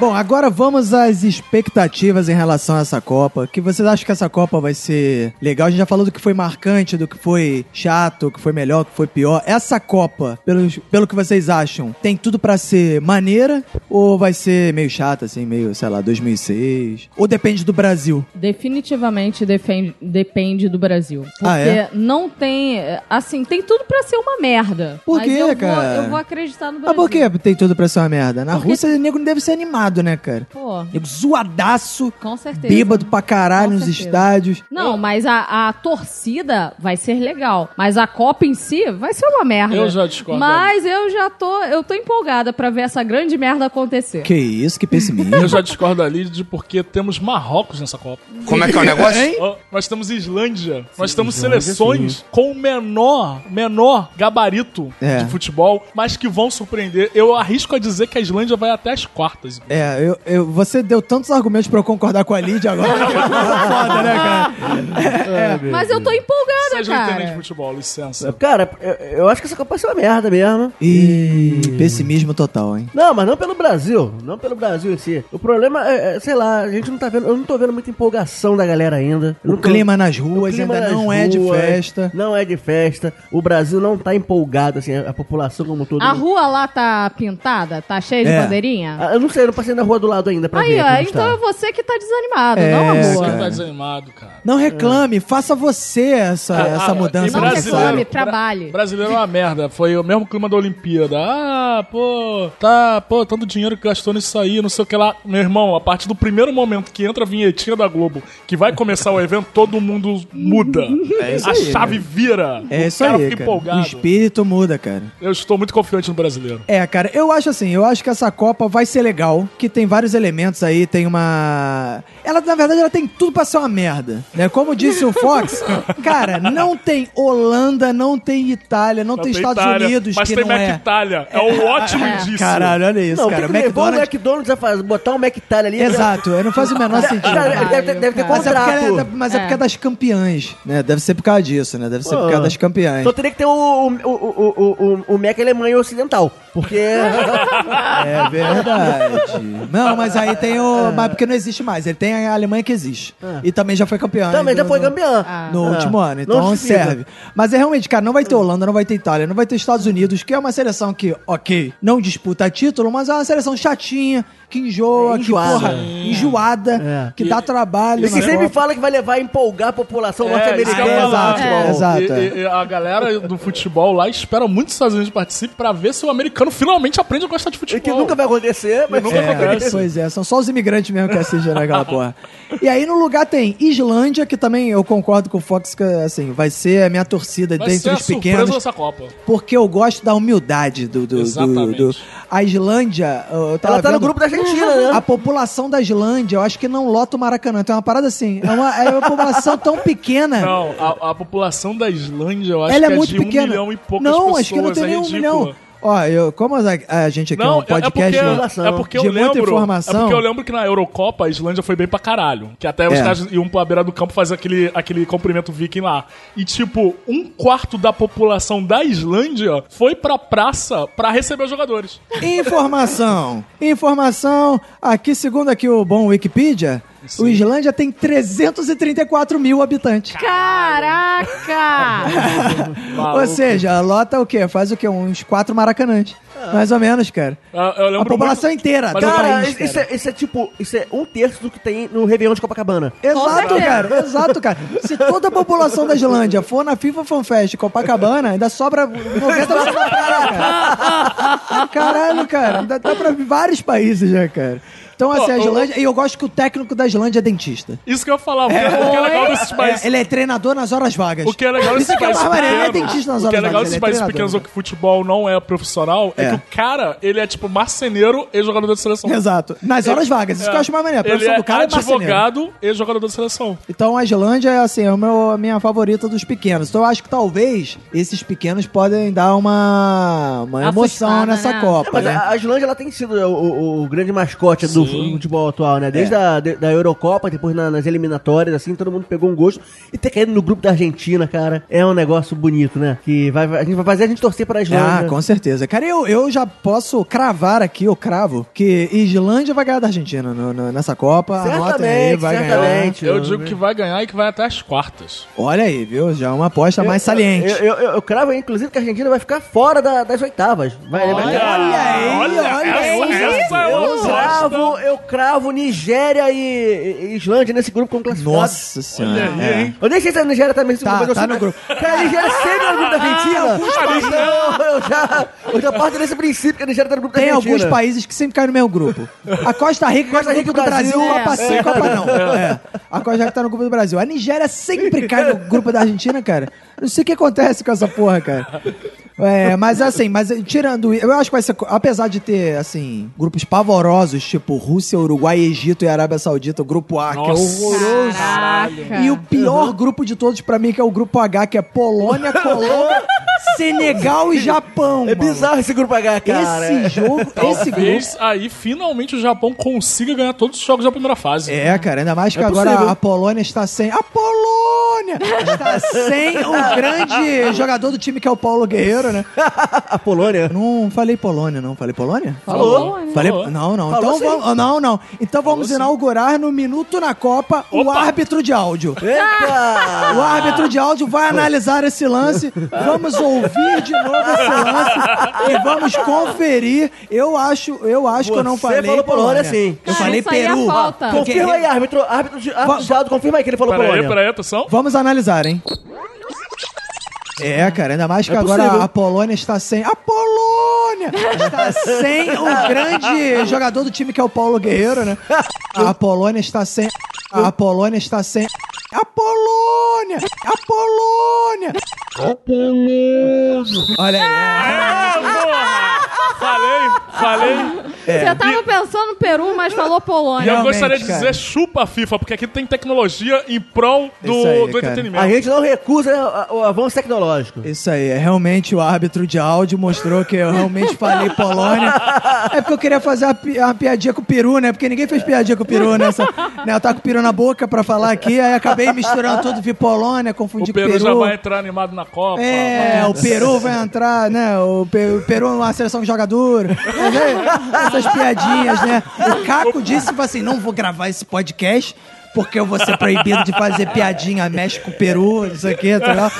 Bom, agora vamos às expectativas em relação a essa Copa. Que vocês acham que essa Copa vai ser legal? A gente já falou do que foi marcante, do que foi chato, o que foi melhor, o que foi pior. Essa Copa, pelo, pelo que vocês acham, tem tudo pra ser maneira? Ou vai ser meio chata, assim, meio, sei lá, 2006? Ou depende do Brasil? Definitivamente defende- depende do Brasil. Porque Ah, é? não tem. assim, tem tudo pra ser uma merda. Por quê, eu vou- cara? eu vou acreditar no Mas Brasil. por que tem tudo pra ser uma merda? Na Porque- Rússia, o nego não deve ser animado, né, cara? Pô, Nego zoadaço, com certeza. bêbado pra caralho Com nos certeza. estádios. Não, mas a, a torcida vai ser legal. Mas a Copa em si vai ser uma merda. Eu já discordo. Mas eu já tô. Eu tô empolgada pra ver essa grande merda acontecer. Que isso, que pessimismo. Eu já discordo ali de porque temos Marrocos nessa Copa. Como é que é o negócio? Ó, nós temos Islândia. nós temos seleções com o menor, menor gabarito É. de futebol, mas que vão surpreender. Eu arrisco a dizer que a Islândia vai até as quartas. É, eu, eu- você deu tantos argumentos pra eu concordar com a Lídia agora. que é foda, né, cara? Mas eu tô empolgada, Vocês não entendem de cara. futebol, licença. Cara, eu, eu acho que essa Copa vai ser uma merda mesmo. Ih, pessimismo total, hein? Não, mas não pelo Brasil. Não pelo Brasil em si. O problema é, é, sei lá, a gente não tá vendo. Eu não tô vendo muita empolgação da galera ainda. Eu O não clima nas o ruas clima ainda nas não é de ruas, festa. Não é de festa. O Brasil não tá empolgado, assim, a, a população como todo. A rua lá tá pintada? Tá cheia de É. bandeirinha? Ah, eu não sei, eu não passei na rua do lado ainda pra Aí, ver. ó, como então está. é você que tá desanimado, É, não a Você rua. cara. tá desanimado, cara. Não reclame, faça você essa, Ah, essa ah, mudança. Não brasileiro- reclame, bra- trabalhe. Brasileiro é uma merda. Foi o mesmo clima da Olimpíada. Ah, pô, tá, pô, tanto dinheiro que gastou nisso aí, não sei o que lá. Meu irmão, a partir do primeiro momento que entra a vinhetinha da Globo, que vai começar o evento, todo mundo muda. É isso a aí, chave vira. É isso o cara aí, fica cara. O empolgado. espírito muda, cara. Eu estou muito confiante no brasileiro. É, cara, eu acho assim, eu acho que essa Copa vai ser legal, que tem vários elementos aí, tem uma... Ela, na verdade, ela tem tudo pra ser uma merda, né? Como disse o Fox, cara, não tem Holanda, não tem Itália, não, Não tem Estados Itália, Unidos mas que tem não é. Itália. É um ótimo indício. Caralho, olha isso, Não, cara. o McDonald's... McDonald's fazer? Botar um McTalha ali. Exato, não faz o menor sentido. Cara, deve, ter- deve ter Mas é, porque, contrato. é, mas é porque é das campeãs, né? Deve ser por causa disso, né? Deve ser por causa Ah. das campeãs. Só teria que ter o, o, o, o, o, o Mac Alemanha Ocidental. Porque. É verdade. Não, mas aí tem o. Mas porque não existe mais. Ele tem a Alemanha que existe. E também já foi campeã. Também já no- foi no- campeã. No Ah. último ano. Então serve. Mas é realmente, cara, não vai ter Holanda, não vai ter Itália, não vai ter Estados Unidos, que é uma seleção que, ok, não disputa título, mas é uma seleção chatinha, que enjoa, É, que, enjoada. porra, enjoada, É. que dá trabalho. E que sempre Copa. fala que vai levar a empolgar a população É, que norte-americana. Exato, É. exato. E, e- e a galera do futebol lá espera muito que os Estados Unidos participem pra ver se o americano finalmente aprende a gostar de E futebol. que nunca vai acontecer, mas nunca É, acontece. pois é, são só os imigrantes mesmo que assistem naquela porra. E aí no lugar tem Islândia, que também eu concordo com o Fox, que assim, vai ser a minha torcida Vai dentre ser a os surpresa pequenos. dessa Copa. Porque eu gosto da humildade do. do, do, do- A Islândia. Eu tava Ela tá no vendo- grupo da Argentina, né? A população da Islândia, eu acho que não lota o Maracanã. Tem uma parada assim. É uma, é uma população tão pequena. Não, a, a população da Islândia, eu acho ela que é muito de pequena. um milhão e poucas não, pessoas. acho que não tem é nem um milhão. Ó, eu, como a, a gente aqui é Não, um podcast. é, porque, é porque de eu muita lembro. informação. É porque eu lembro que na Eurocopa a Islândia foi bem pra caralho. Que até os É. caras iam pra beira do campo fazer aquele, aquele cumprimento viking lá. E tipo, um quarto da população da Islândia foi pra praça pra receber os jogadores. Informação. Informação. Aqui, segundo aqui o bom Wikipedia, o Islândia tem 334 mil habitantes. Caraca! Ou seja, lota o quê? Faz o quê? Uns quatro maracanãs. Mais ou menos, cara. Lembro A população muito- inteira Mas Cara, país, isso, cara. é, isso é tipo, isso é um terço do que tem no Réveillon de Copacabana. Exato, cara. Exato, cara. Se toda a população da Islândia for na FIFA Fan Fest Copacabana, ainda sobra 90% da praia, cara. Caralho, cara. Dá, dá pra vários países já, cara. Então, assim, Pô, a Islândia. E eu gosto que o técnico da Islândia é dentista. Isso que eu ia falar, o que é, o que é legal desses É, países. ele é treinador nas horas vagas. O que é legal Isso desses que é países mais maneiro, ele é dentista nas O que é horas legal vagas. desses ele é países pequenos onde o futebol não é profissional é. É. que o cara, ele é tipo marceneiro e jogador de seleção. Exato. Nas horas vagas. Isso que eu acho mais maneiro. A Ele profissão é do cara é marceneiro. advogado e jogador de seleção. Então a Islândia é assim, é o meu, a minha favorita dos pequenos. Então eu acho que talvez esses pequenos podem dar uma, uma emoção nessa né? Copa, Mas né? a a Islândia ela tem sido o, o- o grande mascote do Sim. futebol atual, né? Desde É. a de- da Eurocopa, depois na- nas eliminatórias, assim, todo mundo pegou um gosto. E ter caído no grupo da Argentina, cara, é um negócio bonito, né? Que vai, vai- a gente vai fazer a gente torcer pra Islândia. Ah, com certeza. Cara, eu, eu já posso cravar aqui, eu cravo, que Islândia vai ganhar da Argentina no- no- nessa Copa. Anotem aí, Certamente, vai certamente. Eu digo que vai ganhar e que vai até as quartas. ganhar. Olha aí, viu? Já é uma aposta mais saliente. Eu, eu, eu, eu cravo, inclusive, que a Argentina vai ficar fora da- das oitavas. Vai, vai- Olha aí, olha aí. essa é Eu cravo, eu cravo Nigéria e, e Islândia nesse grupo como classificado. Nossa senhora. Olha aí, é. hein? Eu nem sei se a Nigéria tá nesse Tá, grupo, tá no grupo. Cara, a Nigéria sempre é no grupo da Argentina. Então, eu já, eu já parto desse princípio que a Nigéria tá no grupo Tem da Argentina. alguns países que sempre caem no mesmo grupo. A Costa Rica Costa no Rica do e Brasil, Brasil. Copa sim, É. Copa não. É. A Costa Rica tá no grupo do Brasil. A Nigéria sempre cai no grupo da Argentina, cara. Não sei o que acontece com essa porra, cara. É, mas assim, mas tirando. Eu acho que vai ser. Apesar de ter, assim, grupos pavorosos, tipo Rússia, Uruguai, Egito e Arábia Saudita, o grupo A, que é Nossa. horroroso. Caraca. E o pior grupo de todos pra mim, que é o grupo H, que é Polônia, Colômbia, Senegal e Japão. É mano. bizarro esse grupo H, cara. Esse jogo, esse grupo. Talvez aí finalmente o Japão consiga ganhar todos os jogos da primeira fase. É, cara, ainda mais que É agora possível. a Polônia está sem. A Polônia está sem o grande jogador do time que é o Paulo Guerreiro, né? A Polônia. Não falei Polônia, não. Falei Polônia? Falou. Falei, Falou. não, não. Falou então sim. vamos, não, não. Então vamos inaugurar no Minuto na Copa o Opa. árbitro de áudio. Eita! O árbitro de áudio vai analisar esse lance, vamos ouvir de novo esse lance e vamos conferir. Eu acho, eu acho que eu não Você falei falou Polônia, sim. Eu Ah, falei isso aí é Peru. falta. Porque- Confirma aí, árbitro. Árbitro de, árbitro de áudio, confirma aí que ele falou Peraí, Polônia. peraí, atenção. Vamos analisar, hein? É, cara, ainda mais que É agora possível. a Polônia está sem. A Polônia está sem o grande jogador do time que é o Paulo Guerreiro, né? A Polônia está sem. A Polônia está sem. A Polônia! A Polônia! A Polônia! Olha aí. Ah, porra! Falei, falei. Você tava pensando no Peru, mas falou E Polônia. eu Realmente, gostaria de cara. dizer chupa FIFA, porque aqui tem tecnologia em prol do, Isso aí, do cara. entretenimento. A gente não recusa a- o avanço tecnológico. Isso aí, é realmente o árbitro de áudio mostrou que eu realmente falei Polônia. É porque eu queria fazer uma, pi- uma piadinha com o peru, né? Porque ninguém fez piadinha com o peru nessa. Né? Eu tava com o peru na boca pra falar aqui, aí acabei misturando tudo, vi Polônia, confundi O com Peru, peru. já vai entrar animado na Copa. É, o Peru vai entrar, né? O, Pe- o Peru é uma seleção que joga Essas piadinhas, né? O Caco disse tipo assim: não vou gravar esse podcast. Porque eu vou ser proibido de fazer piadinha México, Peru, isso aqui, tá ligado?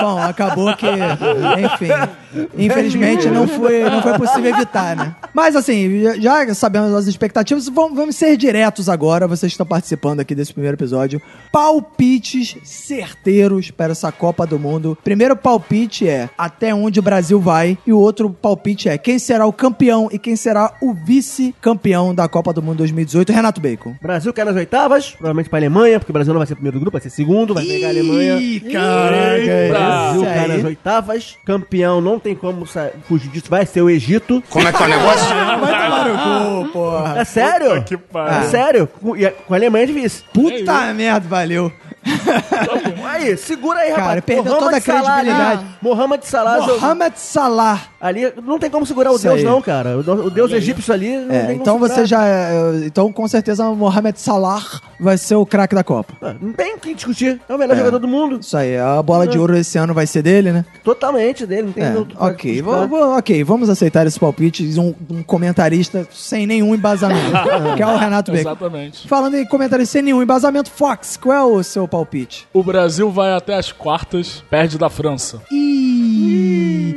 Bom, acabou que, enfim, infelizmente não foi, não foi possível evitar, né? Mas assim, já sabemos as expectativas, vamos, vamos ser diretos agora, vocês que estão participando aqui desse primeiro episódio. Palpites certeiros para essa Copa do Mundo. Primeiro palpite é até onde o Brasil vai e o outro palpite é quem será o campeão e quem será o vice-campeão da Copa do Mundo 2018. Renato Bacon. Brasil cai nas oitavas, provavelmente pra Alemanha, porque o Brasil não vai ser primeiro do grupo, vai ser segundo, vai pegar a Alemanha. Ih, caraca, Eita. Brasil cai nas oitavas, campeão não tem como sa- fugir disso, vai ser o Egito. Como é que é o negócio? Vai tomar no cu, porra. É sério? Puta que pariu. É sério? Com, e a- com a Alemanha de vice. Puta merda, valeu. Aí, segura aí, Cara, rapaz. perdeu toda a Salah ali, credibilidade. Mohamed Salah. Mohamed Salah. Ali, não tem como segurar o Isso Deus, aí. não, cara. O, Deus egípcio ali. É, então você já. é, Então, com certeza, o Mohamed Salah vai ser o craque da Copa. Ah, Não tem o que discutir. É o melhor É. jogador do mundo. Isso aí, a bola de ouro esse ano vai ser dele, né? Totalmente dele. Não tem É, ok, vou- vou- ok, vamos aceitar esse palpite de um, um comentarista sem nenhum embasamento, que é o Renato Bacon. Exatamente. Falando em comentarista sem nenhum embasamento, Fox, qual é o seu palpite? O Brasil vai até as quartas, perde da França. Ih,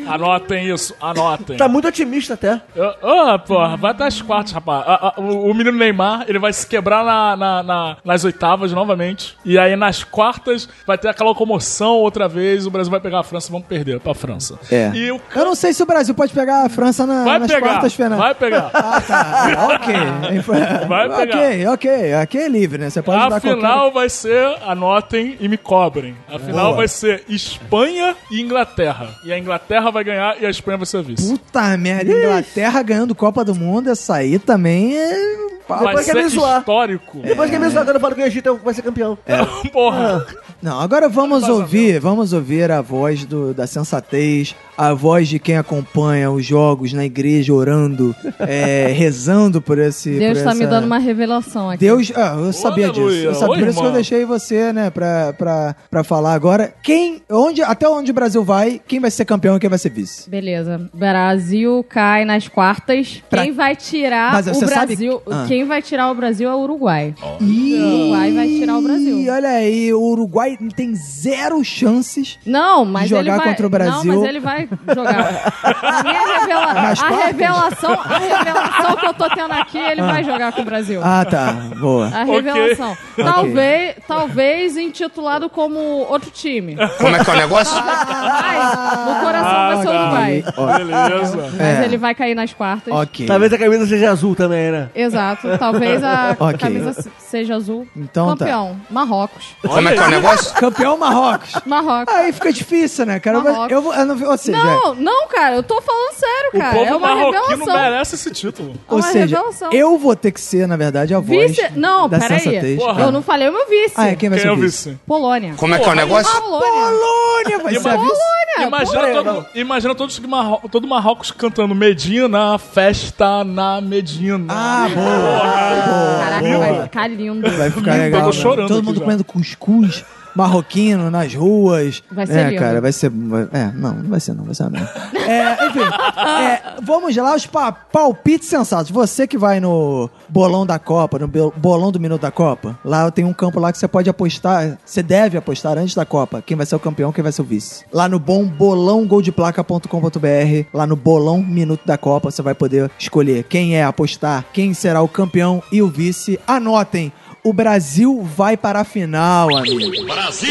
Anotem isso, anotem. Tá muito otimista até. Ah, porra, vai até as quartas, rapaz. Ah, ah, o, o menino Neymar, ele vai se quebrar na, na- na- nas oitavas novamente. E aí nas quartas vai ter aquela comoção outra vez. O Brasil vai pegar a França, vamos perder pra França. É. E o Eu não sei se o Brasil pode pegar a França na, Vai nas pegar, quartas finais. vai pegar. Ah, tá. ok. Vai pegar. Ok, ok. Aqui é livre, né? Você pode A final vai ser, anotem e me cobrem. A final Boa. vai ser Espanha e Inglaterra. E a Inglaterra vai ganhar e a Espanha vai ser vice. Puta merda, Inglaterra ganhando Copa do Mundo, essa aí também é. Vai Depois quer ser me zoar. histórico. Depois que minha agora eu falo que o Egito vai ser campeão. Porra. Não, agora vamos ouvir, vamos ouvir a voz do- da sensatez, a voz de quem acompanha os jogos na igreja orando, é, rezando por esse. Deus por tá me essa- dando uma revelação aqui. Deus, ah, eu sabia aleluia. disso. Eu sabia, Ô, por isso que eu deixei você, né, pra, pra, pra falar agora. Quem, onde, até onde o Brasil vai, quem vai ser campeão e quem vai ser vice? Beleza. Brasil cai nas quartas. Pra- Quem vai tirar Mas o você sabe- Brasil? Ah. Quem vai tirar o Brasil é o Uruguai. Ih, O Uruguai vai tirar o Brasil. Ih, olha aí, o Uruguai tem zero chances. Não, mas Jogar ele vai... contra o Brasil. Não, mas ele vai jogar. A minha revela... Nas a quartas? revelação, a revelação que eu tô tendo aqui, ele vai jogar com o Brasil. Ah, tá. Boa. A revelação. Talvez, talvez intitulado como outro time. Como é que é o negócio? Mas no coração vai ser o Uruguai. Beleza. Mas É. ele vai cair nas quartas. Ok. Talvez a camisa seja azul também, né? Exato. Talvez a Ok. camisa se- seja azul. Então tá. Campeão. Marrocos. Como é que é o negócio? Campeão Marrocos. Marrocos. Aí fica difícil, né, cara? Eu, vou- Marrocos. eu, vou- eu não, ou seja, Não, não, cara. Eu tô falando sério, O cara. povo é uma marroquino revelação. merece esse título. ou uma seja revelação. eu vou ter que ser, na verdade, a voz Vice... Não, da peraí. Eu não falei o meu vice. Ah, é quem vai Quem ser é o o vice? vice? Polônia. Como é que é o negócio? Polônia. Polônia vai ser a vice. Imagina, todo, imagina todos Marro, todo Marrocos cantando Medina, festa na Medina. Ah, boa. Caraca, vai ficar lindo. Vai ficar Lindo, legal. né? chorando Todo mundo já. comendo cuscuz marroquino nas ruas. Vai ser É, lindo. cara, vai ser... vai- É, não, não vai ser não, vai ser não. É, enfim, é, vamos lá, os pa palpites sensatos. Você que vai no bolão da Copa, no bel- bolão do Minuto da Copa, lá tem um campo lá que você pode apostar, você deve apostar antes da Copa, quem vai ser o campeão, quem vai ser o vice. Lá no bom bolãogoldeplaca.com.br, lá no bolão Minuto da Copa, você vai poder escolher quem é apostar, quem será o campeão e o vice. Anotem, o Brasil vai para a final, amigo.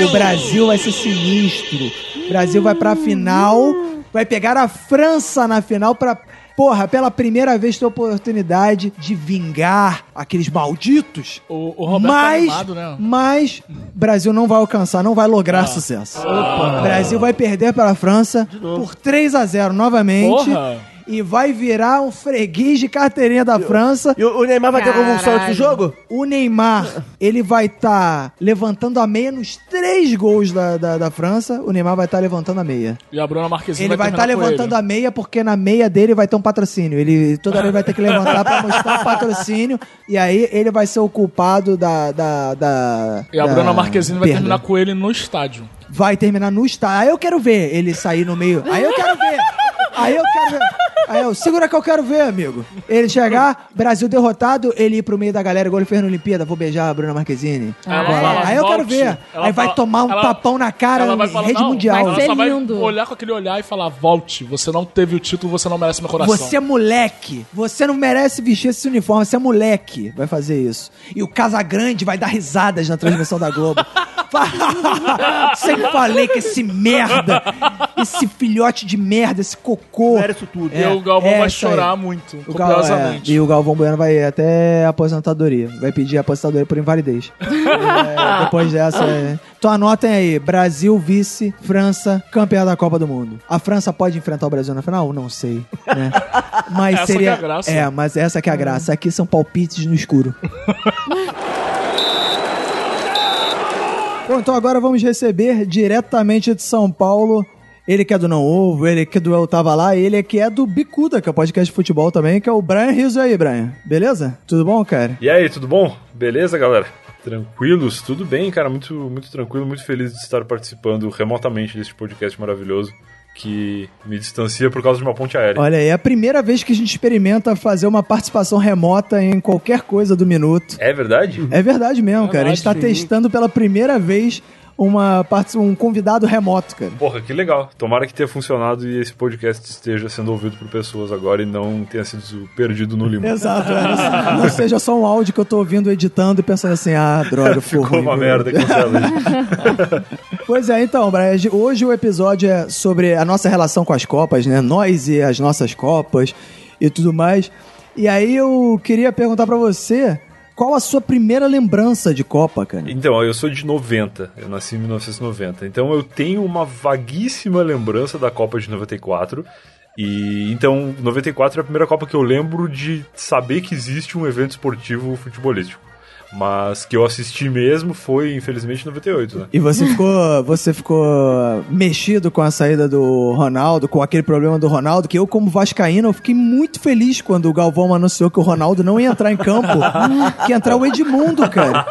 O Brasil vai ser sinistro. O Brasil vai pra final, vai pegar a França na final pra. Porra, pela primeira vez ter a oportunidade de vingar aqueles malditos. O, o Roberto tá mas, animado, né? mas Brasil não vai alcançar, não vai lograr sucesso. Brasil vai perder para a França por 3 a 0 novamente. Porra. E vai virar um freguês de carteirinha da França. E o o Neymar vai ter convulsão antes do jogo? O Neymar, ele vai estar levantando a meia nos três gols da, da, da França. O Neymar vai estar levantando a meia. E a Bruna Marquezine Ele vai estar com levantando ele. a meia porque na meia dele vai ter um patrocínio. Ele toda vez vai ter que levantar pra mostrar o patrocínio. E aí ele vai ser o culpado da. da, da E a da Bruna Marquezine vai perda. terminar com ele no estádio. Vai terminar no estádio. Aí eu quero ver ele sair no meio. Aí eu quero ver. Aí eu quero ver. Aí eu, segura que eu quero ver, amigo. Ele chegar, Brasil derrotado, ele ir pro meio da galera, igual ele fez na Olimpíada, vou beijar a Bruna Marquezine. Ah, Ela é. Aí eu quero "Volte". ver. Ela Aí vai fala- tomar um ela- tapão na cara ela vai falar, rede "Não, mundial. vai Ela ser só vai lindo. olhar com aquele olhar e falar, volte, você não teve o título, você não merece meu coração. Você é moleque. Você não merece vestir esse uniforme. Você é moleque. Vai fazer isso. E o Casagrande vai dar risadas na transmissão da Globo. Sempre falei que esse merda, esse filhote de merda, esse cocô. Era isso tudo. E o Galvão é vai isso aí. chorar muito, O Gal, é, e o Galvão Bueno vai até aposentadoria. Vai pedir aposentadoria por invalidez. É, depois dessa. É... Então anotem aí: Brasil, vice, França, campeã da Copa do Mundo. A França pode enfrentar o Brasil na final? Não sei. né? Mas Essa seria. que é a graça. É, mas essa que é a graça. Aqui são palpites no escuro. Bom, então agora vamos receber diretamente de São Paulo. Ele que é do Não Ovo, ele que é do Eu Tava Lá, ele que é do Bicuda, que é o podcast de futebol também, que é o Brian Rizzo aí, Brian. Beleza? Tudo bom, cara? E aí, tudo bom? Beleza, galera? Tranquilos? Tudo bem, cara? Muito, muito tranquilo, muito feliz de estar participando remotamente deste podcast maravilhoso que me distancia por causa de uma ponte aérea. Olha é a primeira vez que a gente experimenta fazer uma participação remota em qualquer coisa do Minuto. É verdade? É verdade mesmo, cara. A gente tá Verdade, testando pela primeira vez uma parte, um convidado remoto, cara. Porra, que legal. Tomara que tenha funcionado e esse podcast esteja sendo ouvido por pessoas agora e não tenha sido perdido no limbo. Exato, é. não, seja só um áudio que eu tô ouvindo editando e pensando assim, ah, droga, ficou ruim, uma merda, isso. Pois é, então, Brian, hoje o episódio é sobre a nossa relação com as Copas, né? Nós e as nossas Copas e tudo mais. E aí eu queria perguntar pra você, qual a sua primeira lembrança de Copa, cara? Então, eu sou de 90, eu nasci em 1990. Então eu tenho uma vaguíssima lembrança da Copa de 94. E então, 94 é a primeira Copa que eu lembro de saber que existe um evento esportivo futebolístico. Mas que eu assisti mesmo foi, infelizmente, em 98, né? E você ficou, você ficou mexido com a saída do Ronaldo, com aquele problema do Ronaldo, que eu, como vascaíno, eu fiquei muito feliz quando o Galvão anunciou que o Ronaldo não ia entrar em campo, que ia entrar o Edmundo, cara.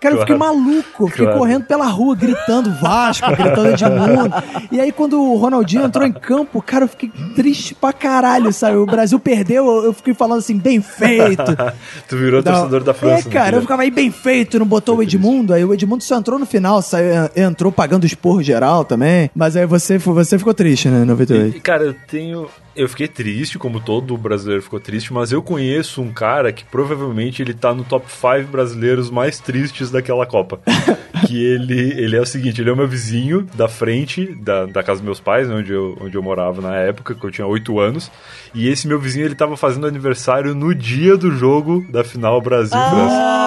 Cara, eu fiquei Claro. maluco, fiquei Claro. correndo pela rua, gritando Vasco, gritando Edmundo. E aí, quando o Ronaldinho entrou em campo, cara, eu fiquei triste pra caralho, sabe? O Brasil perdeu, eu fiquei falando assim, bem feito. tu virou Não. torcedor da França. É, cara, né? eu ficava aí bem feito, não botou o Edmundo, aí o Edmundo só entrou no final, saiu, entrou pagando esporro geral também. Mas aí você, você ficou triste, né, em 98. E, cara, eu tenho. Eu fiquei triste, como todo brasileiro ficou triste, mas eu conheço um cara que provavelmente ele tá no top 5 brasileiros mais tristes daquela Copa. que ele, ele é o seguinte, ele é o meu vizinho da frente da, da casa dos meus pais, né, onde, eu, onde eu morava na época, que eu tinha 8 anos. E esse meu vizinho, ele tava fazendo aniversário no dia do jogo da final Brasil-França.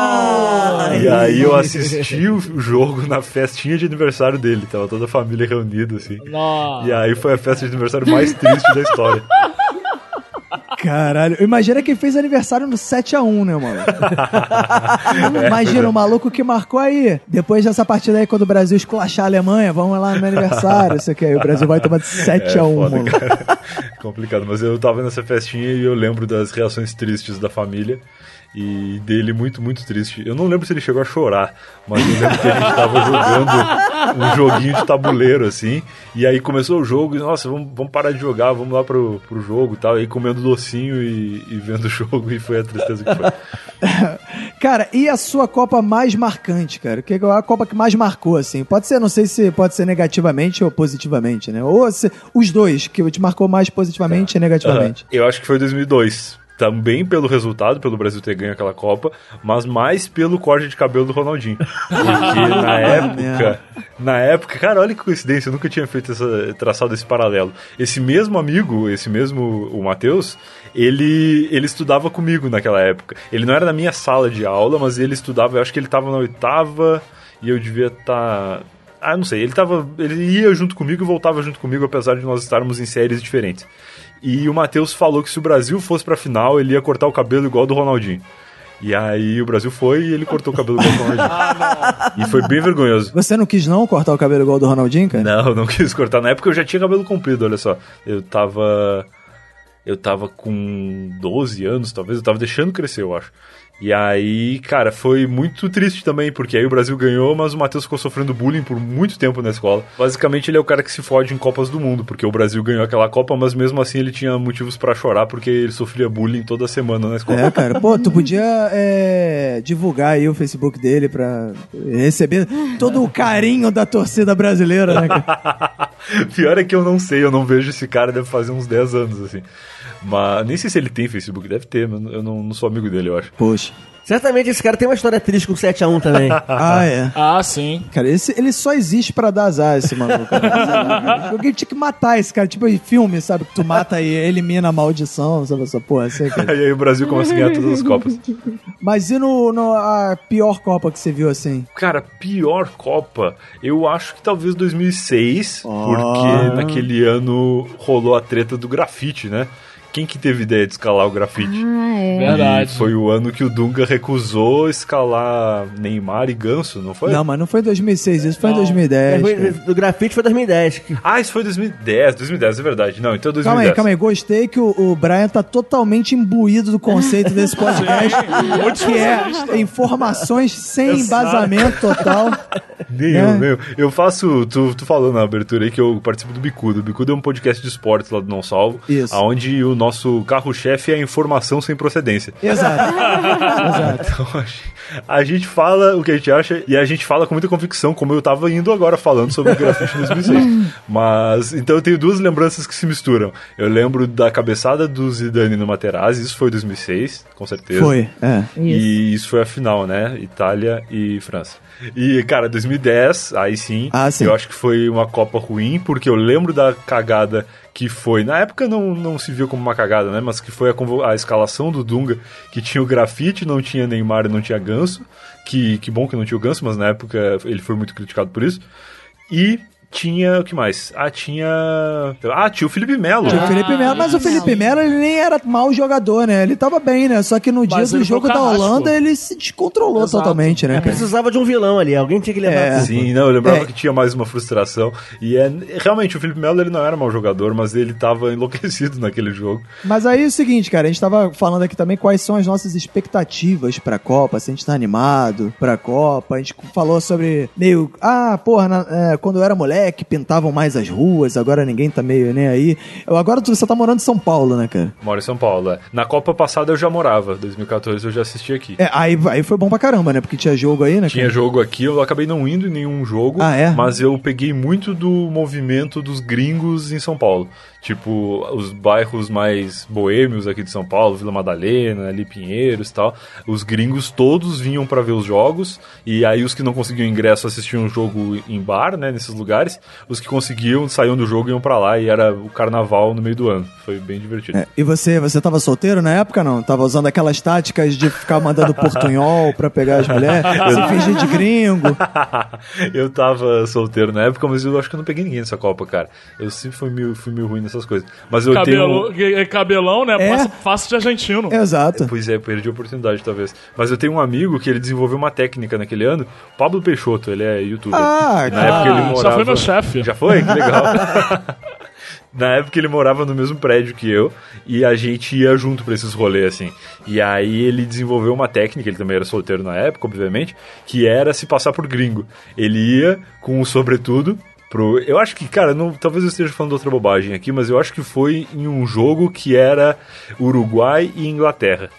E aí eu assisti o jogo na festinha de aniversário dele, tava toda a família reunida, assim. Nossa. E aí foi a festa de aniversário mais triste da história. Caralho, imagina quem fez aniversário no 7x1, né, mano? imagina o maluco que marcou aí. Depois dessa partida aí, quando o Brasil esculachar a Alemanha, vamos lá no meu aniversário, isso aqui aí. O Brasil vai tomar de 7x1, foda, mano. cara. Complicado, mas eu tava nessa festinha e eu lembro das reações tristes da família. E dele muito, muito triste. Eu não lembro se ele chegou a chorar, mas eu lembro que a gente tava jogando um joguinho de tabuleiro, assim. E aí começou o jogo e, nossa, vamos, vamos parar de jogar, vamos lá pro, pro jogo e tal. E aí comendo docinho e, e vendo o jogo e foi a tristeza que foi. Cara, e a sua Copa mais marcante, cara? Que é a Copa que mais marcou, assim? Pode ser, não sei se pode ser negativamente ou positivamente, né? Ou se- os dois, que te marcou mais positivamente e negativamente. Eu acho que foi 2002. Também pelo resultado, pelo Brasil ter ganho aquela Copa, mas mais pelo corte de cabelo do Ronaldinho. Porque na época, na época, cara, olha que coincidência, eu nunca tinha feito essa, traçado esse paralelo. Esse mesmo amigo, esse mesmo, o Matheus, ele, ele estudava comigo naquela época. Ele não era na minha sala de aula, mas ele estudava, eu acho que ele estava na oitava e eu devia estar. Ah, não sei, ele tava. Ele ia junto comigo e voltava junto comigo, apesar de nós estarmos em séries diferentes. E o Matheus falou que se o Brasil fosse pra final, ele ia cortar o cabelo igual do Ronaldinho. E aí o Brasil foi e ele cortou o cabelo igual do Ronaldinho. e foi bem vergonhoso. Você não quis não cortar o cabelo igual do Ronaldinho, cara? Não, não quis cortar. Na época eu já tinha cabelo comprido, olha só. Eu tava. Eu tava com 12 anos, talvez. Eu tava deixando crescer, eu acho. E aí, cara, foi muito triste também, porque aí o Brasil ganhou, mas o Matheus ficou sofrendo bullying por muito tempo na escola. Basicamente, ele é o cara que se fode em Copas do Mundo, porque o Brasil ganhou aquela Copa, mas mesmo assim ele tinha motivos pra chorar, porque ele sofria bullying toda semana na escola. É, cara. Pô, tu podia é, divulgar aí o Facebook dele pra receber todo o carinho da torcida brasileira, né, cara? Pior é que eu não sei, eu não vejo esse cara, deve fazer uns 10 anos, assim. Mas nem sei se ele tem Facebook, deve ter, mas eu não, não sou amigo dele, eu acho. Poxa. Certamente esse cara tem uma história triste com 7x1 também. Ah, é. Ah, sim. Cara, esse, ele só existe pra dar azar, esse maluco. cara. Alguém tinha que matar esse cara, tipo em filme, sabe? Que tu mata e elimina a maldição, sabe essa porra assim, cara. E aí o Brasil começa a ganhar todas as Copas. Mas e no, no- a pior Copa que você viu assim? Cara, pior Copa, eu acho que talvez 2006, Ah. porque naquele ano rolou a treta do grafite, né? Quem que teve ideia de escalar o grafite? Ah, é. Verdade. E foi o ano que o Dunga recusou escalar Neymar e Ganso, não foi? Não, mas não foi em 2006, isso foi em Não. 2010. cara. do grafite foi 2010. que- Ah, isso foi 2010, 2010, é verdade. Não, então 2010. Calma aí, calma aí. Gostei que o, o Brian tá totalmente imbuído do conceito desse podcast, que é informações sem embasamento total. Nem né? eu, eu. Eu faço. Tu, tu falou na abertura aí que eu participo do Bicudo. O Bicudo é um podcast de esportes lá do Não Salvo. Isso. Onde o nosso carro-chefe é a informação sem procedência. Exato. Exato. Então, a gente- a gente fala o que a gente acha e a gente fala com muita convicção, como eu tava indo agora falando sobre o grafite em 2006. Mas, então eu tenho duas lembranças que se misturam. Eu lembro da cabeçada do Zidane no Materazzi, isso foi 2006, com certeza. Foi, é. E isso foi a final, né? Itália e França. E, cara, 2010, aí sim, Ah, sim. eu acho que foi uma Copa ruim, porque eu lembro da cagada que foi. Na época não, não se viu como uma cagada, né? Mas que foi a, a escalação do Dunga, que tinha o grafite, não tinha Neymar não tinha Ganso. Que, que bom que não tinha o Ganso, mas na época ele foi muito criticado por isso. E tinha. O que mais? Ah, tinha. Ah, tinha o Felipe Melo. Tinha o Felipe Melo, mas o Felipe Melo ele nem era mau jogador, né? Ele tava bem, né? Só que no dia Mas do ele jogo da. Holanda ele se descontrolou Exato. totalmente, né, cara? Precisava de um vilão ali, alguém tinha que levar É. Sim, não, eu lembrava É. que tinha mais uma frustração. E é realmente o Felipe Melo ele não era mau jogador, mas ele tava enlouquecido naquele jogo. Mas aí é o seguinte, cara, a gente tava falando aqui também quais são as nossas expectativas pra Copa, se a gente tá animado pra Copa. A gente falou sobre meio. Ah, porra, na- é, quando eu era moleque pintavam mais as ruas, agora ninguém tá meio nem aí. Eu, agora você tá morando em São Paulo, né, cara? Moro em São Paulo. é. Na Copa passada eu já morava, 2014 eu já assisti aqui. É, aí, aí foi bom pra caramba, né? Porque tinha jogo aí, né? Tinha cara? jogo aqui, eu acabei não indo em nenhum jogo, Ah, é? mas eu peguei muito do movimento dos gringos em São Paulo. Tipo, os bairros mais boêmios aqui de São Paulo, Vila Madalena, ali Pinheiros e tal. Os gringos todos vinham pra ver os jogos, e aí os que não conseguiam ingresso assistiam o jogo em bar, né, nesses lugares. Os que conseguiam saíam do jogo e iam pra lá, e era o carnaval no meio do ano. Foi bem divertido. É, E você, você tava solteiro na época, não? Tava usando aquelas táticas de ficar mandando portunhol pra pegar as mulheres? Se fingir de gringo? eu tava solteiro na época, mas eu acho que eu não peguei ninguém nessa Copa, cara. Eu sempre fui meio, fui meio ruim nessas coisas. Mas eu Cabelo, tenho. é Cabelão, né? É. Passa- Fácil de argentino. Exato. Pois é, perdi a oportunidade, talvez. Mas eu tenho um amigo que ele desenvolveu uma técnica naquele ano, Pablo Peixoto, ele é youtuber. Ah, Na cara. época ele já morava... meu chefe. Já foi? Que legal. Na época ele morava no mesmo prédio que eu e a gente ia junto pra esses rolês assim. E aí ele desenvolveu uma técnica, ele também era solteiro na época, obviamente, que era se passar por gringo. Ele ia com o sobretudo pro. Eu acho que, cara, não, talvez eu esteja falando outra bobagem aqui, mas eu acho que foi em um jogo que era Uruguai e Inglaterra.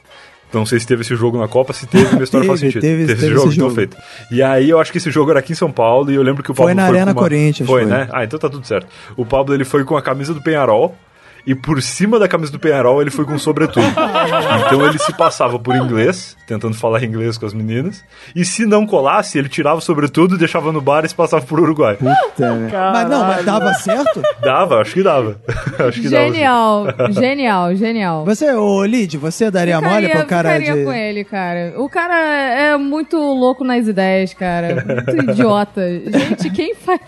Não sei se teve esse jogo na Copa, se teve, minha história faz Teve, sentido. teve- esse teve jogo, esse então jogo. feito. E aí eu acho que esse jogo era aqui em São Paulo e eu lembro que o Foi Pablo na Arena com uma- Corinthians, Foi, foi. né? Ah, então tá tudo certo. O Pablo ele foi com a camisa do Penharol e por cima da camisa do Penharol ele foi com sobretudo. então ele se passava por inglês, tentando falar inglês com as meninas, e se não colasse, ele tirava o sobretudo, deixava no bar e se passava por Uruguai. Puta, né? Mas não, mas dava certo? Dava, acho que dava. acho que dava. Genial, genial, genial. Você, ô Lid, você daria mole Ficaria- pro cara ficaria de. com ele, cara. O cara é muito louco nas ideias, cara. Muito idiota. Gente, quem faz.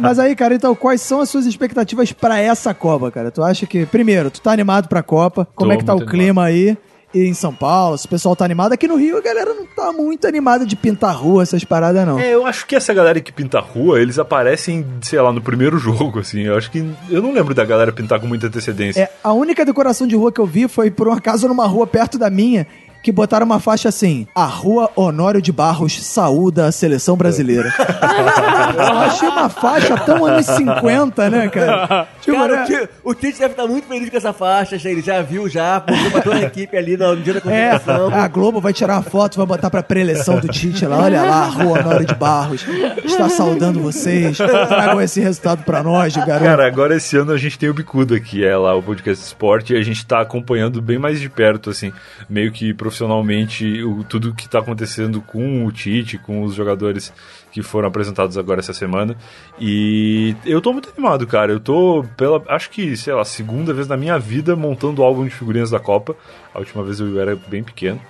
Mas aí, cara, então, quais são as suas expectativas pra essa Copa, cara? Tu acha que, primeiro, tu tá animado pra Copa? Como Tô é que tá o clima aí? E em São Paulo, se o pessoal tá animado. Aqui no Rio, a galera não tá muito animada de pintar rua, essas paradas, não. É, eu acho que essa galera que pinta a rua, eles aparecem, sei lá, no primeiro jogo, assim. Eu acho que. Eu não lembro da galera pintar com muita antecedência. É, a única decoração de rua que eu vi foi, por um acaso, numa rua perto da minha, que botaram uma faixa assim: A Rua Honório de Barros saúda a seleção brasileira. eu achei uma faixa tão anos 50, né, cara? Tipo, Cara, né? o Tite, o Tite deve estar muito feliz com essa faixa, ele já viu já, porque botou a equipe ali no dia da É, concentração. a Globo vai tirar uma foto, vai botar pra preleção do Tite lá. Olha lá, a Rua Honório de Barros está saudando vocês. Tragam esse resultado pra nós, garoto. Cara, agora esse ano a gente tem o Bicuda, que é lá o podcast esporte, e a gente tá acompanhando bem mais de perto, assim, meio que profissionalmente, o, tudo que tá acontecendo com o Tite, com os jogadores que foram apresentados agora essa semana. E eu tô muito animado, cara. Eu tô pela, acho que, sei lá, segunda vez na minha vida montando o álbum de figurinhas da Copa. A última vez eu era bem pequeno.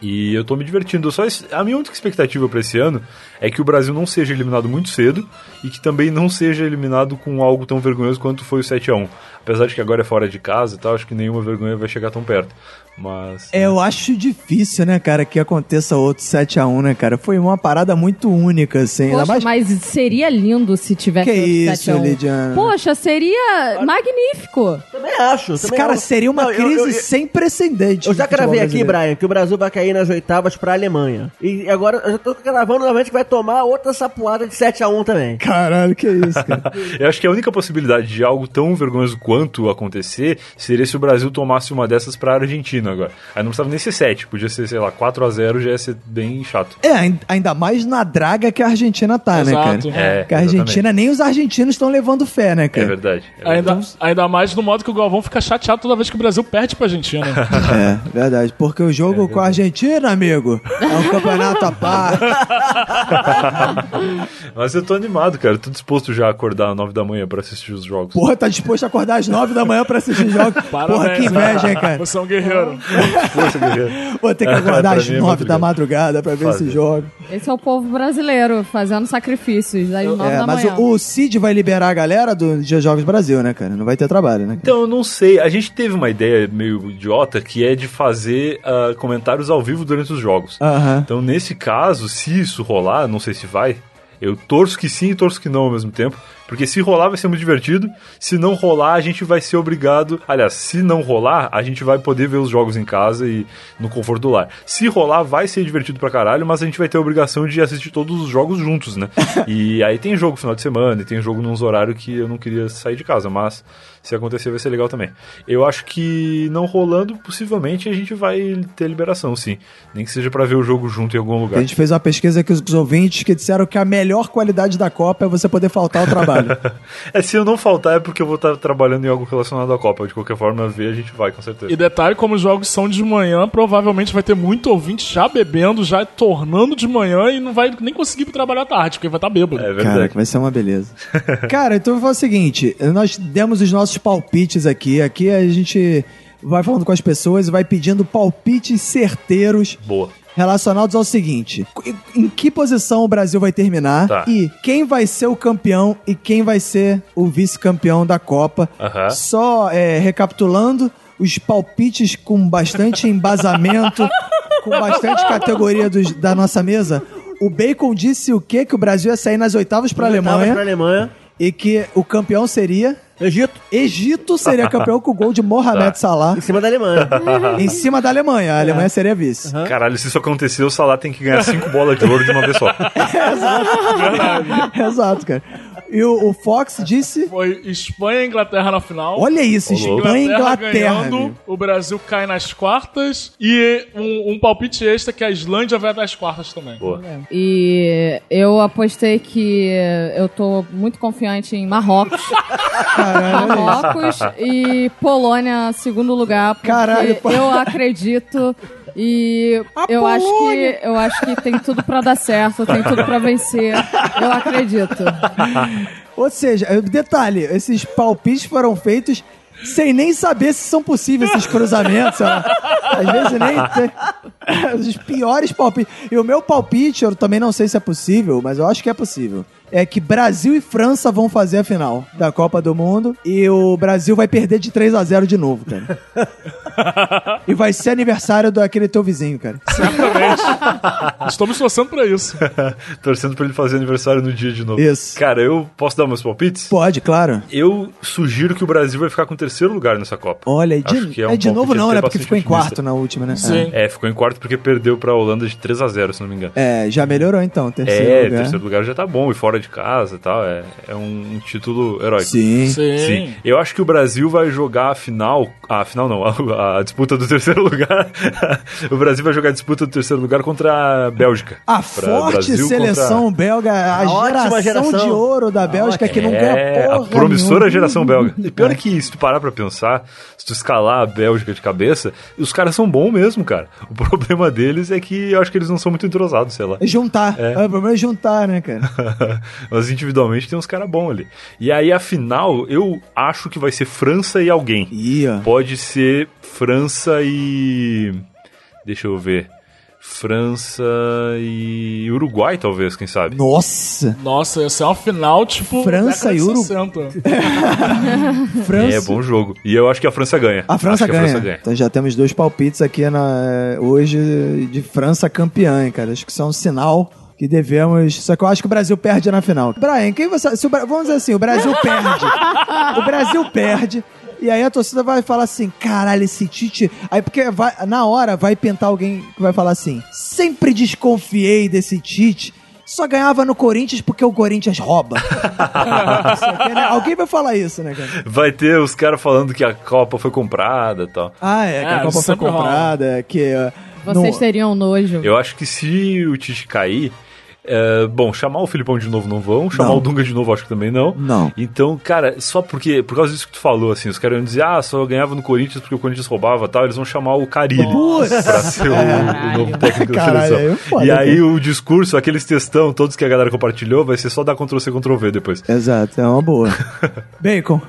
E eu tô me divertindo. Só a minha única expectativa pra esse ano é que o Brasil não seja eliminado muito cedo e que também não seja eliminado com algo tão vergonhoso quanto foi o 7 a 1 Apesar de que agora é fora de casa e tal, acho que nenhuma vergonha vai chegar tão perto. Mas. É, eu acho difícil, né, cara, que aconteça outro 7x1, né, cara? Foi uma parada muito única, assim. Poxa, mais... mas seria lindo se tivesse Que outro isso, 7 a 1. Lidiana? Poxa, seria magnífico. Também acho. Também Cara, acho. seria uma Não, crise eu- eu- sem precedentes. Eu já gravei aqui. Brian, que o Brasil vai cair nas oitavas pra Alemanha. E agora eu já tô gravando novamente que vai tomar outra sapuada de 7x1 também. Caralho, que isso, cara. Eu acho que a única possibilidade de algo tão vergonhoso quanto acontecer seria se o Brasil tomasse uma dessas pra Argentina agora. Aí não precisava nem ser 7, podia ser, sei lá, 4x0 já ia ser bem chato. É, ain- ainda mais na draga que a Argentina tá, né, Exato. cara? É, Porque a Argentina, nem os argentinos estão levando fé, né, É cara? verdade. é Ainda, verdade. ainda mais no modo que o Galvão fica chateado toda vez que o Brasil perde pra Argentina. É, verdade. Porque o jogo com a Argentina, amigo, é um campeonato à parte. Mas eu tô animado, cara. Eu tô disposto já a acordar às 9 da manhã pra assistir os jogos. Porra, tá disposto a acordar às nove da manhã pra assistir jogos. Porra, que inveja, hein, cara. Você é um guerreiro. Força, guerreiro. Vou ter que acordar às é nove da madrugada. pra ver Fazer. esse jogo. Esse é o povo brasileiro fazendo sacrifícios às nove É, da mas manhã. o, o Cid vai liberar a galera do Dia Jogos Brasil, né, cara? Não vai ter trabalho, né? cara? Então, eu não sei. A gente teve uma ideia meio idiota que é de fazer ah, comentários ao vivo durante os jogos. Aham. Então, nesse caso, se isso rolar, não sei se vai, eu torço que sim e torço que não ao mesmo tempo. Porque se rolar vai ser muito divertido. Se não rolar, a gente vai ser obrigado. Aliás, se não rolar, a gente vai poder ver os jogos em casa e no conforto do lar. Se rolar, vai ser divertido pra caralho, mas a gente vai ter a obrigação de assistir todos os jogos juntos, né? e aí tem jogo final de semana e tem jogo nos horários que eu não queria sair de casa, mas se acontecer vai ser legal também. Eu acho que não rolando, possivelmente a gente vai ter liberação, sim. Nem que seja pra ver o jogo junto em algum A lugar. gente fez uma pesquisa aqui com os ouvintes que disseram que a melhor qualidade da Copa é você poder faltar ao trabalho. É, se eu não faltar é porque eu vou estar trabalhando em algo relacionado à Copa. De qualquer forma, ver a gente vai, com certeza. E detalhe, como os jogos são de manhã, provavelmente vai ter muito ouvinte já bebendo, já tornando de manhã e não vai nem conseguir trabalhar à tarde, porque vai estar bêbado. É Cara, verdade. que vai ser uma beleza. Cara, então eu vou fazer o seguinte: nós demos os nossos palpites aqui. Aqui a gente vai falando com as pessoas e vai pedindo palpites certeiros Boa. relacionados ao seguinte: em- que posição o Brasil vai terminar Tá. e quem vai ser o campeão e quem vai ser o vice-campeão da Copa. Só é, recapitulando, os palpites com bastante embasamento, com bastante categoria dos- da nossa mesa. O Bacon disse o quê? Que o Brasil ia sair nas oitavas para Oitavas Alemanha Pra Alemanha. e que o campeão seria Egito, Egito seria campeão com o gol de Mohamed Tá. Salah em cima da Alemanha. em cima da Alemanha. A Alemanha seria vice. Caralho, se isso acontecer, o Salah tem que ganhar cinco bolas de ouro de uma vez só. Exato, cara. E o, o Fox disse: Foi Espanha e Inglaterra na final. Olha isso. Espanha e Inglaterra. ganhando, amigo. o Brasil cai nas quartas e um, um palpite extra que a Islândia vai das quartas também. Boa. E eu apostei que eu tô muito confiante em Marrocos. Marrocos e Polônia, segundo lugar, porque Caralho, pô. eu acredito e eu acho que eu acho que tem tudo pra dar certo, tem tudo pra vencer. Eu acredito. Ou seja, detalhe, esses palpites foram feitos sem nem saber se são possíveis esses cruzamentos. lá. Às vezes nem tem. Os piores palpites. E o meu palpite, eu também não sei se é possível, mas eu acho que é possível. É que Brasil e França vão fazer a final da Copa do Mundo e o Brasil vai perder de 3 a 0 de novo, cara. e vai ser aniversário daquele teu vizinho, cara. Certamente. Estamos torcendo pra isso. Torcendo pra ele fazer aniversário no dia de novo. Isso. Cara, eu posso dar meus palpites? Pode, claro. Eu sugiro que o Brasil vai ficar com o terceiro lugar nessa Copa. Olha, e de, Acho que é um de novo não, né? Porque ficou em otimista. quarto na última, né? Sim. É, ficou em quarto porque perdeu pra Holanda de 3 a 0 se não me engano. É, já melhorou então, terceiro É, lugar. terceiro lugar já tá bom, e fora de casa e tal. É, é um, um título heróico. Sim. Sim. Sim. Eu acho que o Brasil vai jogar a final. A final não, a, a disputa do terceiro lugar. o Brasil vai jogar a disputa do terceiro lugar contra a Bélgica. A Pra forte Brasil seleção belga, a, geração, geração. de ouro da Bélgica que não ganha É, porra a promissora nenhuma. geração belga. E pior é que, se tu parar pra pensar, se tu escalar a Bélgica de cabeça, os caras são bons mesmo, cara. O problema deles é que eu acho que eles não são muito entrosados, sei lá. É Juntar. É. É. O problema é juntar, né, cara? Mas individualmente tem uns caras bons ali. E aí, a final, eu acho que vai ser França e alguém. Pode ser França e. Deixa eu ver. França e Uruguai, talvez, quem sabe? Nossa! Nossa, ia ser uma final, tipo. França e Uru- 60. França. É, bom jogo. E eu acho que a França ganha. A França Acho que ganha. A França ganha. Então já temos dois palpites aqui na, hoje de França campeã, hein, cara. Acho que isso é um sinal que devemos. Só que eu acho que o Brasil perde na final. Brian, quem você. se o vamos dizer assim, o Brasil perde. o Brasil perde. E aí a torcida vai falar assim: caralho, esse Tite. Aí porque vai- na hora vai pintar alguém que vai falar assim: sempre desconfiei desse Tite. Só ganhava no Corinthians porque o Corinthians rouba. Aqui, né? Alguém vai falar isso, né, cara? Vai ter os caras falando que a Copa foi comprada e tal. Ah, é, que É, a Copa foi rola. comprada, que. uh, Vocês não- teriam nojo. Eu acho que se o Tite cair. É, bom, chamar o Filipão de novo não vão, chamar Não. o Dunga de novo acho que também não. Não. Então, cara, só porque, por causa disso que tu falou, assim, os caras iam dizer, ah, só ganhava no Corinthians porque o Corinthians roubava e tal, eles vão chamar o Carilli Nossa. pra ser o, o novo técnico da Caralho, seleção. é foda, e aí cara. o discurso, aqueles textão, todos que a galera compartilhou, vai ser só dar Ctrl-C, Ctrl-V depois. Exato, é uma boa. Bacon.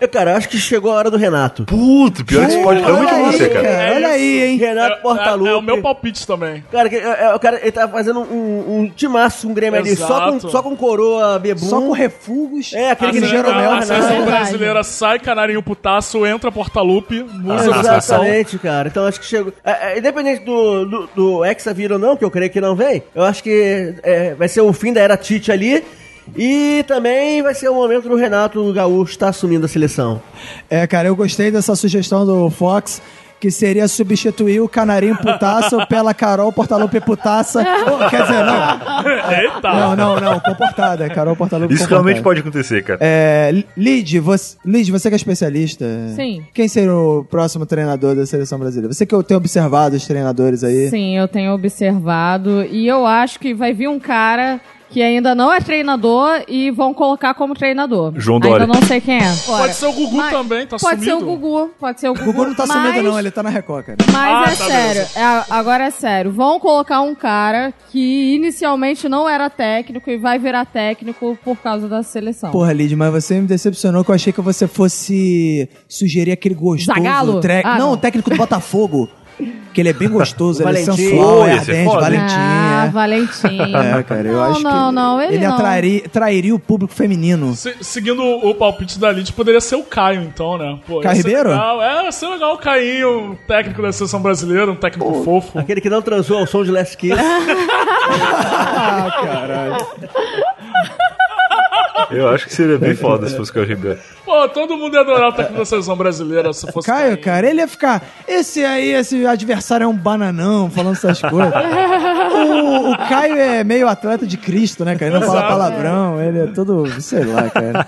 Eu, cara, acho que chegou a hora do Renato. Puto, pior que isso pode realmente olha acontecer, aí, cara. cara. Olha aí, hein? Renato É, Portaluppi. é, é o meu palpite também. Cara, que- é, é, o cara ele tá fazendo um, um timaço, um Grêmio ali, só com, Exato. só com coroa, bebum. Só com refugos. É, aquele A que Jeromel, a, a Renato. seleção Verdade. brasileira sai, canarinho putaço, entra Portalupe, musa na seleção. Exatamente, cara. Então acho que chegou. É, é, independente do, do, do Hexa vir ou não, que eu creio que não vem, eu acho que é, vai ser o fim da era Tite ali. E também vai ser o momento do Renato Gaúcho estar assumindo a seleção. É, cara, eu gostei dessa sugestão do Fox. Que seria substituir o Canarinho Putaço pela Carol Portalupe Putaça. Oh, quer dizer, não. Eita! Não, não, não. Comportada. Carol Portalupe Isso comportada. realmente pode acontecer, cara. É, Lid, você, Lid, você que é especialista. Sim. Quem seria o próximo treinador da seleção brasileira? Você que tem observado os treinadores aí. Sim, eu tenho observado. E eu acho que vai vir um cara que ainda não é treinador e vão colocar como treinador. João Dória. Ainda não sei quem é. Pode ser o Gugu Mas- também, tá Pode ser o sumido. Gugu, pode ser o O Gugu. Gugu não tá mas- sumido, não, ele tá na Record, cara. Mas Ah, é tá, sério, é- agora é sério. Vão colocar um cara que inicialmente não era técnico e vai virar técnico por causa da seleção. Porra, Lid, mas você me decepcionou que eu achei que você fosse sugerir aquele gostoso. Zagallo? tre- Ah, não, não. o técnico do Botafogo. que ele é bem gostoso, ele é Valentim. sensual, Pô, é ser ardente. Valentim. Ah, é. Valentim. É, cara, eu não, acho que não, não, ele, não. atrairia, trairia o público feminino. Se- seguindo o palpite da Lid, poderia ser o Caio, então, né? Pô, Caio Ribeiro? Legal. É, ia ser legal o Cainho, um técnico da seleção brasileira, um técnico fofo. Aquele que não transou ao som de Last Kiss. Ah, caralho. Eu acho que seria bem foda se fosse o Caio Ribeiro. Pô, todo mundo ia adorar da seleção brasileira se fosse Caio, cara, ele ia ficar. Esse aí, esse adversário é um bananão, falando essas coisas. o, o Caio é meio atleta de Cristo, né, cara? Ele não fala Exato. palavrão, ele é todo. sei lá, cara.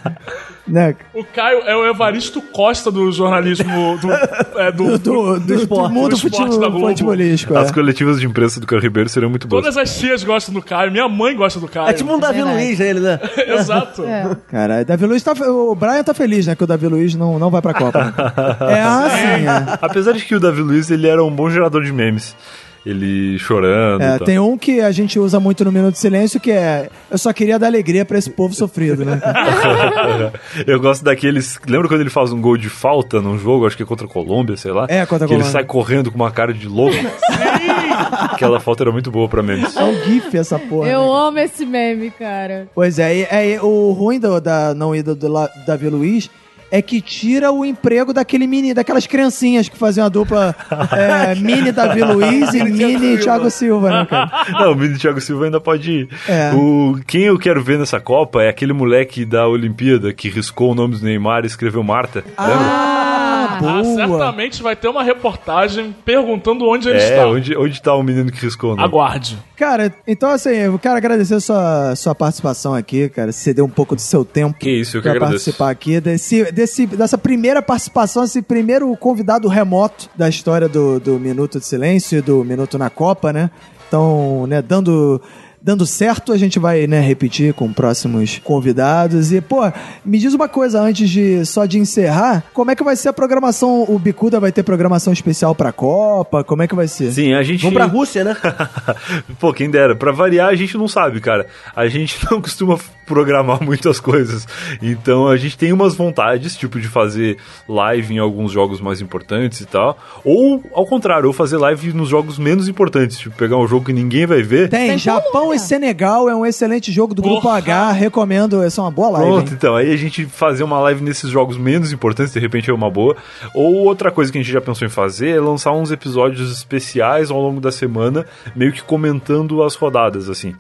Né? O Caio é o Evaristo Costa do jornalismo do, é, do, Do, do, do, esporte, do mundo do esporte futebol, da Globo. futebolístico. é. As coletivas de imprensa do Caio Ribeiro seriam muito boas. Todas as tias gostam do Caio, minha mãe gosta do Caio. É tipo um Davi. Luiz, ele, né? Exato. É. Cara, Davi Luiz tá. O Brian tá feliz, né? Que o Davi Luiz não, não vai pra Copa. né? É assim, é. Apesar de que o Davi Luiz ele era um bom gerador de memes. Ele chorando. É, e tem um que a gente usa muito no Minuto de Silêncio, que é Eu só queria dar alegria pra esse povo sofrido, né? Eu gosto daqueles. Lembra quando ele faz um gol de falta num jogo, acho que é contra a Colômbia, sei lá? É, contra a Que ele Colômbia. sai correndo com uma cara de louco. Aquela falta era muito boa pra memes. É um gif essa porra. Eu né? amo esse meme, cara. Pois é, e- é, o ruim do- da não ida do La- Davi Luiz é que tira o emprego daquele mini, daquelas criancinhas que faziam a dupla é, mini Davi Luiz e mini Thiago Silva, né, cara? Não, o menino Thiago Silva ainda pode ir. É. O, quem eu quero ver nessa Copa é aquele moleque da Olimpíada que riscou o nome do Neymar e escreveu Marta. lembra? Ah, Ah, boa. certamente vai ter uma reportagem perguntando onde ele É, está. onde, onde tá o menino que riscou nome? Aguarde. Cara, então assim, eu quero agradecer sua, sua participação aqui, cara. Você deu um pouco do seu tempo. Que isso, eu que pra agradeço. participar aqui desse, desse, dessa primeira participação, esse primeiro convidado remoto da história do, do Minuto de Silêncio e do Minuto na Copa, né? Então, né, dando. Dando certo, a gente vai, né, repetir com próximos convidados. E, pô, me diz uma coisa antes de só de encerrar: como é que vai ser a programação? O Bicuda vai ter programação especial pra Copa? Como é que vai ser? Sim, a gente. Vamos pra Rússia, né? Pô, quem dera. Pra variar, a gente não sabe, cara. A gente não costuma programar muitas coisas. Então a gente tem umas vontades, tipo, de fazer live em alguns jogos mais importantes e tal. Ou, ao contrário, ou fazer live nos jogos menos importantes. Tipo, pegar um jogo que ninguém vai ver. Tem, Tem Japão Colômbia. E Senegal é um excelente jogo do Grupo Porra. H, recomendo, essa é uma boa live. Pronto, hein? então, aí a gente fazer uma live nesses jogos menos importantes, de repente é uma boa. Ou outra coisa que a gente já pensou em fazer é lançar uns episódios especiais ao longo da semana, meio que comentando as rodadas, assim.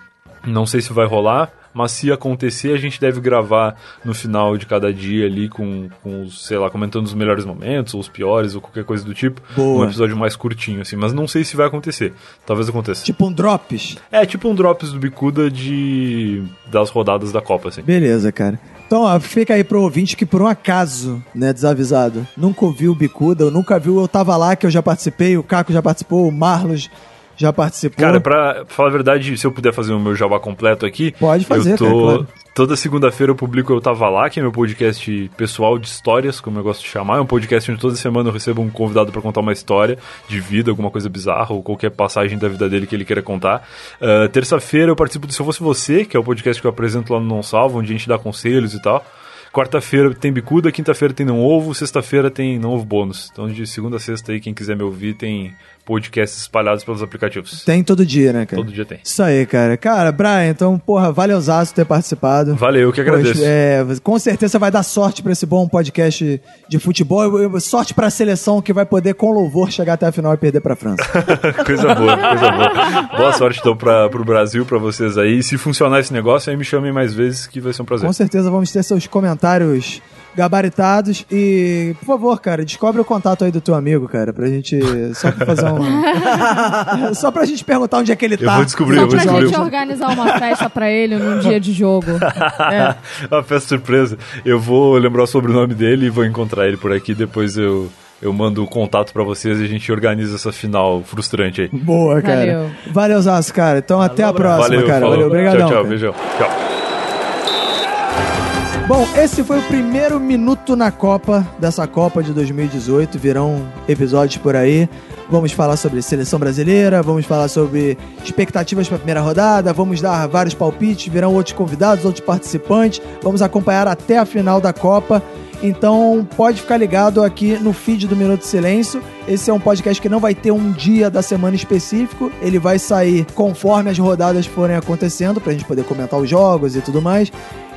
Não sei se vai rolar, mas se acontecer, a gente deve gravar no final de cada dia ali com, com os, sei lá, comentando os melhores momentos, ou os piores, ou qualquer coisa do tipo. Boa. Um episódio mais curtinho, assim. Mas não sei se vai acontecer. Talvez aconteça. Tipo um drops. É, tipo um drops do Bicuda de das rodadas da Copa, assim. Beleza, cara. Então, ó, fica aí pro ouvinte que por um acaso, né, desavisado, nunca ouviu o Bicuda, ou nunca viu Eu Tava Lá, que eu já participei, o Caco já participou, o Marlos já participou. Cara, pra falar a verdade, se eu puder fazer o meu jabá completo aqui. Pode fazer, eu tô, cara, claro. Toda segunda-feira eu publico Eu Tava Lá, que é meu podcast pessoal de histórias, como eu gosto de chamar. É um podcast onde toda semana eu recebo um convidado pra contar uma história de vida, alguma coisa bizarra, ou qualquer passagem da vida dele que ele queira contar. Ah, Terça-feira eu participo do Se Eu Fosse Você, que é o podcast que eu apresento lá no Não Salvo, onde a gente dá conselhos e tal. Quarta-feira tem bicuda, quinta-feira tem não ovo, sexta-feira tem não ovo bônus. Então de segunda a sexta aí, quem quiser me ouvir, tem podcasts espalhados pelos aplicativos. Tem todo dia, né, cara? Todo dia tem. Isso aí, cara. Cara, Brian, então, porra, valeuzaço ter participado. Valeu, eu que agradeço. É, com certeza vai dar sorte pra esse bom podcast de futebol. Sorte pra seleção que vai poder, com louvor, chegar até a final e perder pra França. coisa boa, coisa boa. Boa sorte então pra, pro Brasil, pra vocês aí. E se funcionar esse negócio, aí me chamem mais vezes que vai ser um prazer. Com certeza vamos ter seus comentários gabaritados. E, por favor, cara, descobre o contato aí do teu amigo, cara, pra gente. Só pra fazer um. só pra gente perguntar onde é que ele Eu tá. vou descobrir, Só eu vou pra descobrir. gente organizar uma festa pra ele num dia de jogo. É. Uma festa surpresa. Eu vou lembrar o sobrenome dele e vou encontrar ele por aqui. Depois eu, eu mando o contato pra vocês e a gente organiza essa final frustrante aí. Boa, cara. Valeu. Valeu, Zaço, cara. Então até a próxima, Valeu, cara. falou. Valeu, obrigadão. Tchau, tchau, cara. beijão. Tchau. Bom, esse foi o primeiro minuto na Copa, dessa Copa de 2018. Virão episódios por aí. Vamos falar sobre seleção brasileira, vamos falar sobre expectativas para a primeira rodada, vamos dar vários palpites, virão outros convidados, outros participantes. Vamos acompanhar até a final da Copa. Então pode ficar ligado aqui no feed do Minuto de Silêncio. Esse é um podcast que não vai ter um dia da semana específico. Ele vai sair conforme as rodadas forem acontecendo, pra gente poder comentar os jogos e tudo mais.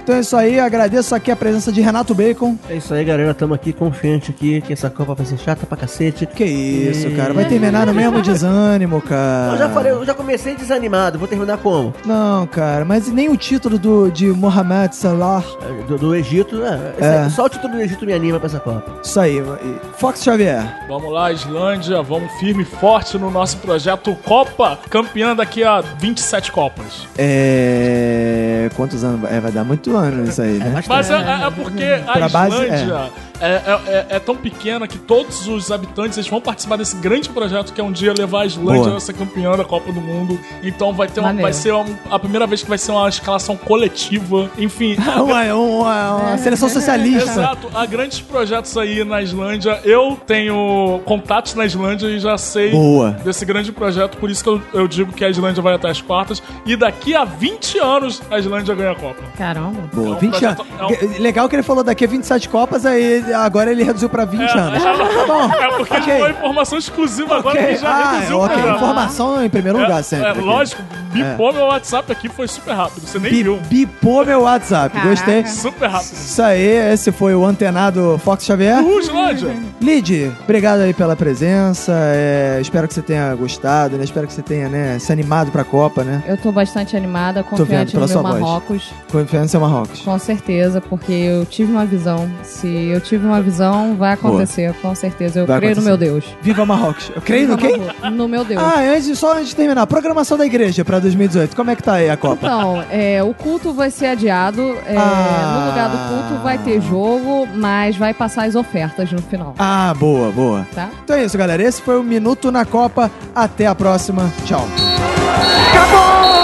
Então é isso aí, agradeço aqui a presença de Renato Bacon. É isso aí, galera. Tamo aqui confiante aqui que essa Copa vai ser chata pra cacete. Que isso, cara, vai terminar no mesmo desânimo, cara. Eu já falei, eu já comecei desanimado. Vou terminar como? Não, cara, mas nem o título do, de Mohamed Salah. É, Do, do Egito, é, esse É. aí, Só o título do Egito me anima pra essa Copa. Isso aí. e- Fox Xavier. Vamos lá, Islândia, vamos firme e forte no nosso projeto Copa, campeã daqui a 27 Copas. É. Quantos anos? vai- É, vai dar muito ano isso aí, né? Mas é, é- é porque a Pra base, Islândia é. É, é- é tão pequena que todos os habitantes eles vão participar desse grande projeto que é um dia levar a Islândia Boa. a ser campeã da Copa do Mundo. Então vai ter uma, vai ser uma- a primeira vez que vai ser uma escalação coletiva. Enfim, Uma, uma, uma seleção socialista. Exato, há grandes projetos aí na Islândia. Eu tenho contatos na Islândia e já sei Boa. desse grande projeto, por isso que eu, eu digo que a Islândia vai até as quartas. E daqui a 20 anos a Islândia ganha a Copa. Caramba. Boa, É um 20 anos. projeto- é Legal que ele falou daqui a 27 Copas, aí agora ele reduziu pra 20 anos. Tá bom. É porque ok. foi informação exclusiva agora que já Ah, reduziu o ok. programa. Informação em primeiro lugar É, sempre. é, lógico, bipou meu WhatsApp aqui foi super rápido. Você nem Bi- viu. Bipou meu WhatsApp. Gostei. Super rápido. Isso aí, esse foi o antenado Fox Xavier. Lid, obrigado aí pela presença. é, espero que você tenha gostado, né? Espero que você tenha, né, se animado pra Copa, né? Eu tô bastante animada, confiante pela no meu sua voz. Marrocos. Confiança em Marrocos. Com certeza, porque eu tive uma visão. Se eu tive uma visão, vai acontecer, com certeza. Eu Vai creio acontecer. no meu Deus. Viva Marrocos. Eu creio no Viva quem? Marrocos. No meu Deus. Ah, antes, só antes de terminar, programação da igreja pra 2018. Como é que tá aí a Copa? Então, é, o culto vai ser adiado. é, Ah. No lugar do culto vai ter jogo, mas vai passar as ofertas no final. Ah, boa, boa. Tá? Então é isso, galera. Esse foi o Minuto na Copa. Até a próxima. Tchau. Acabou!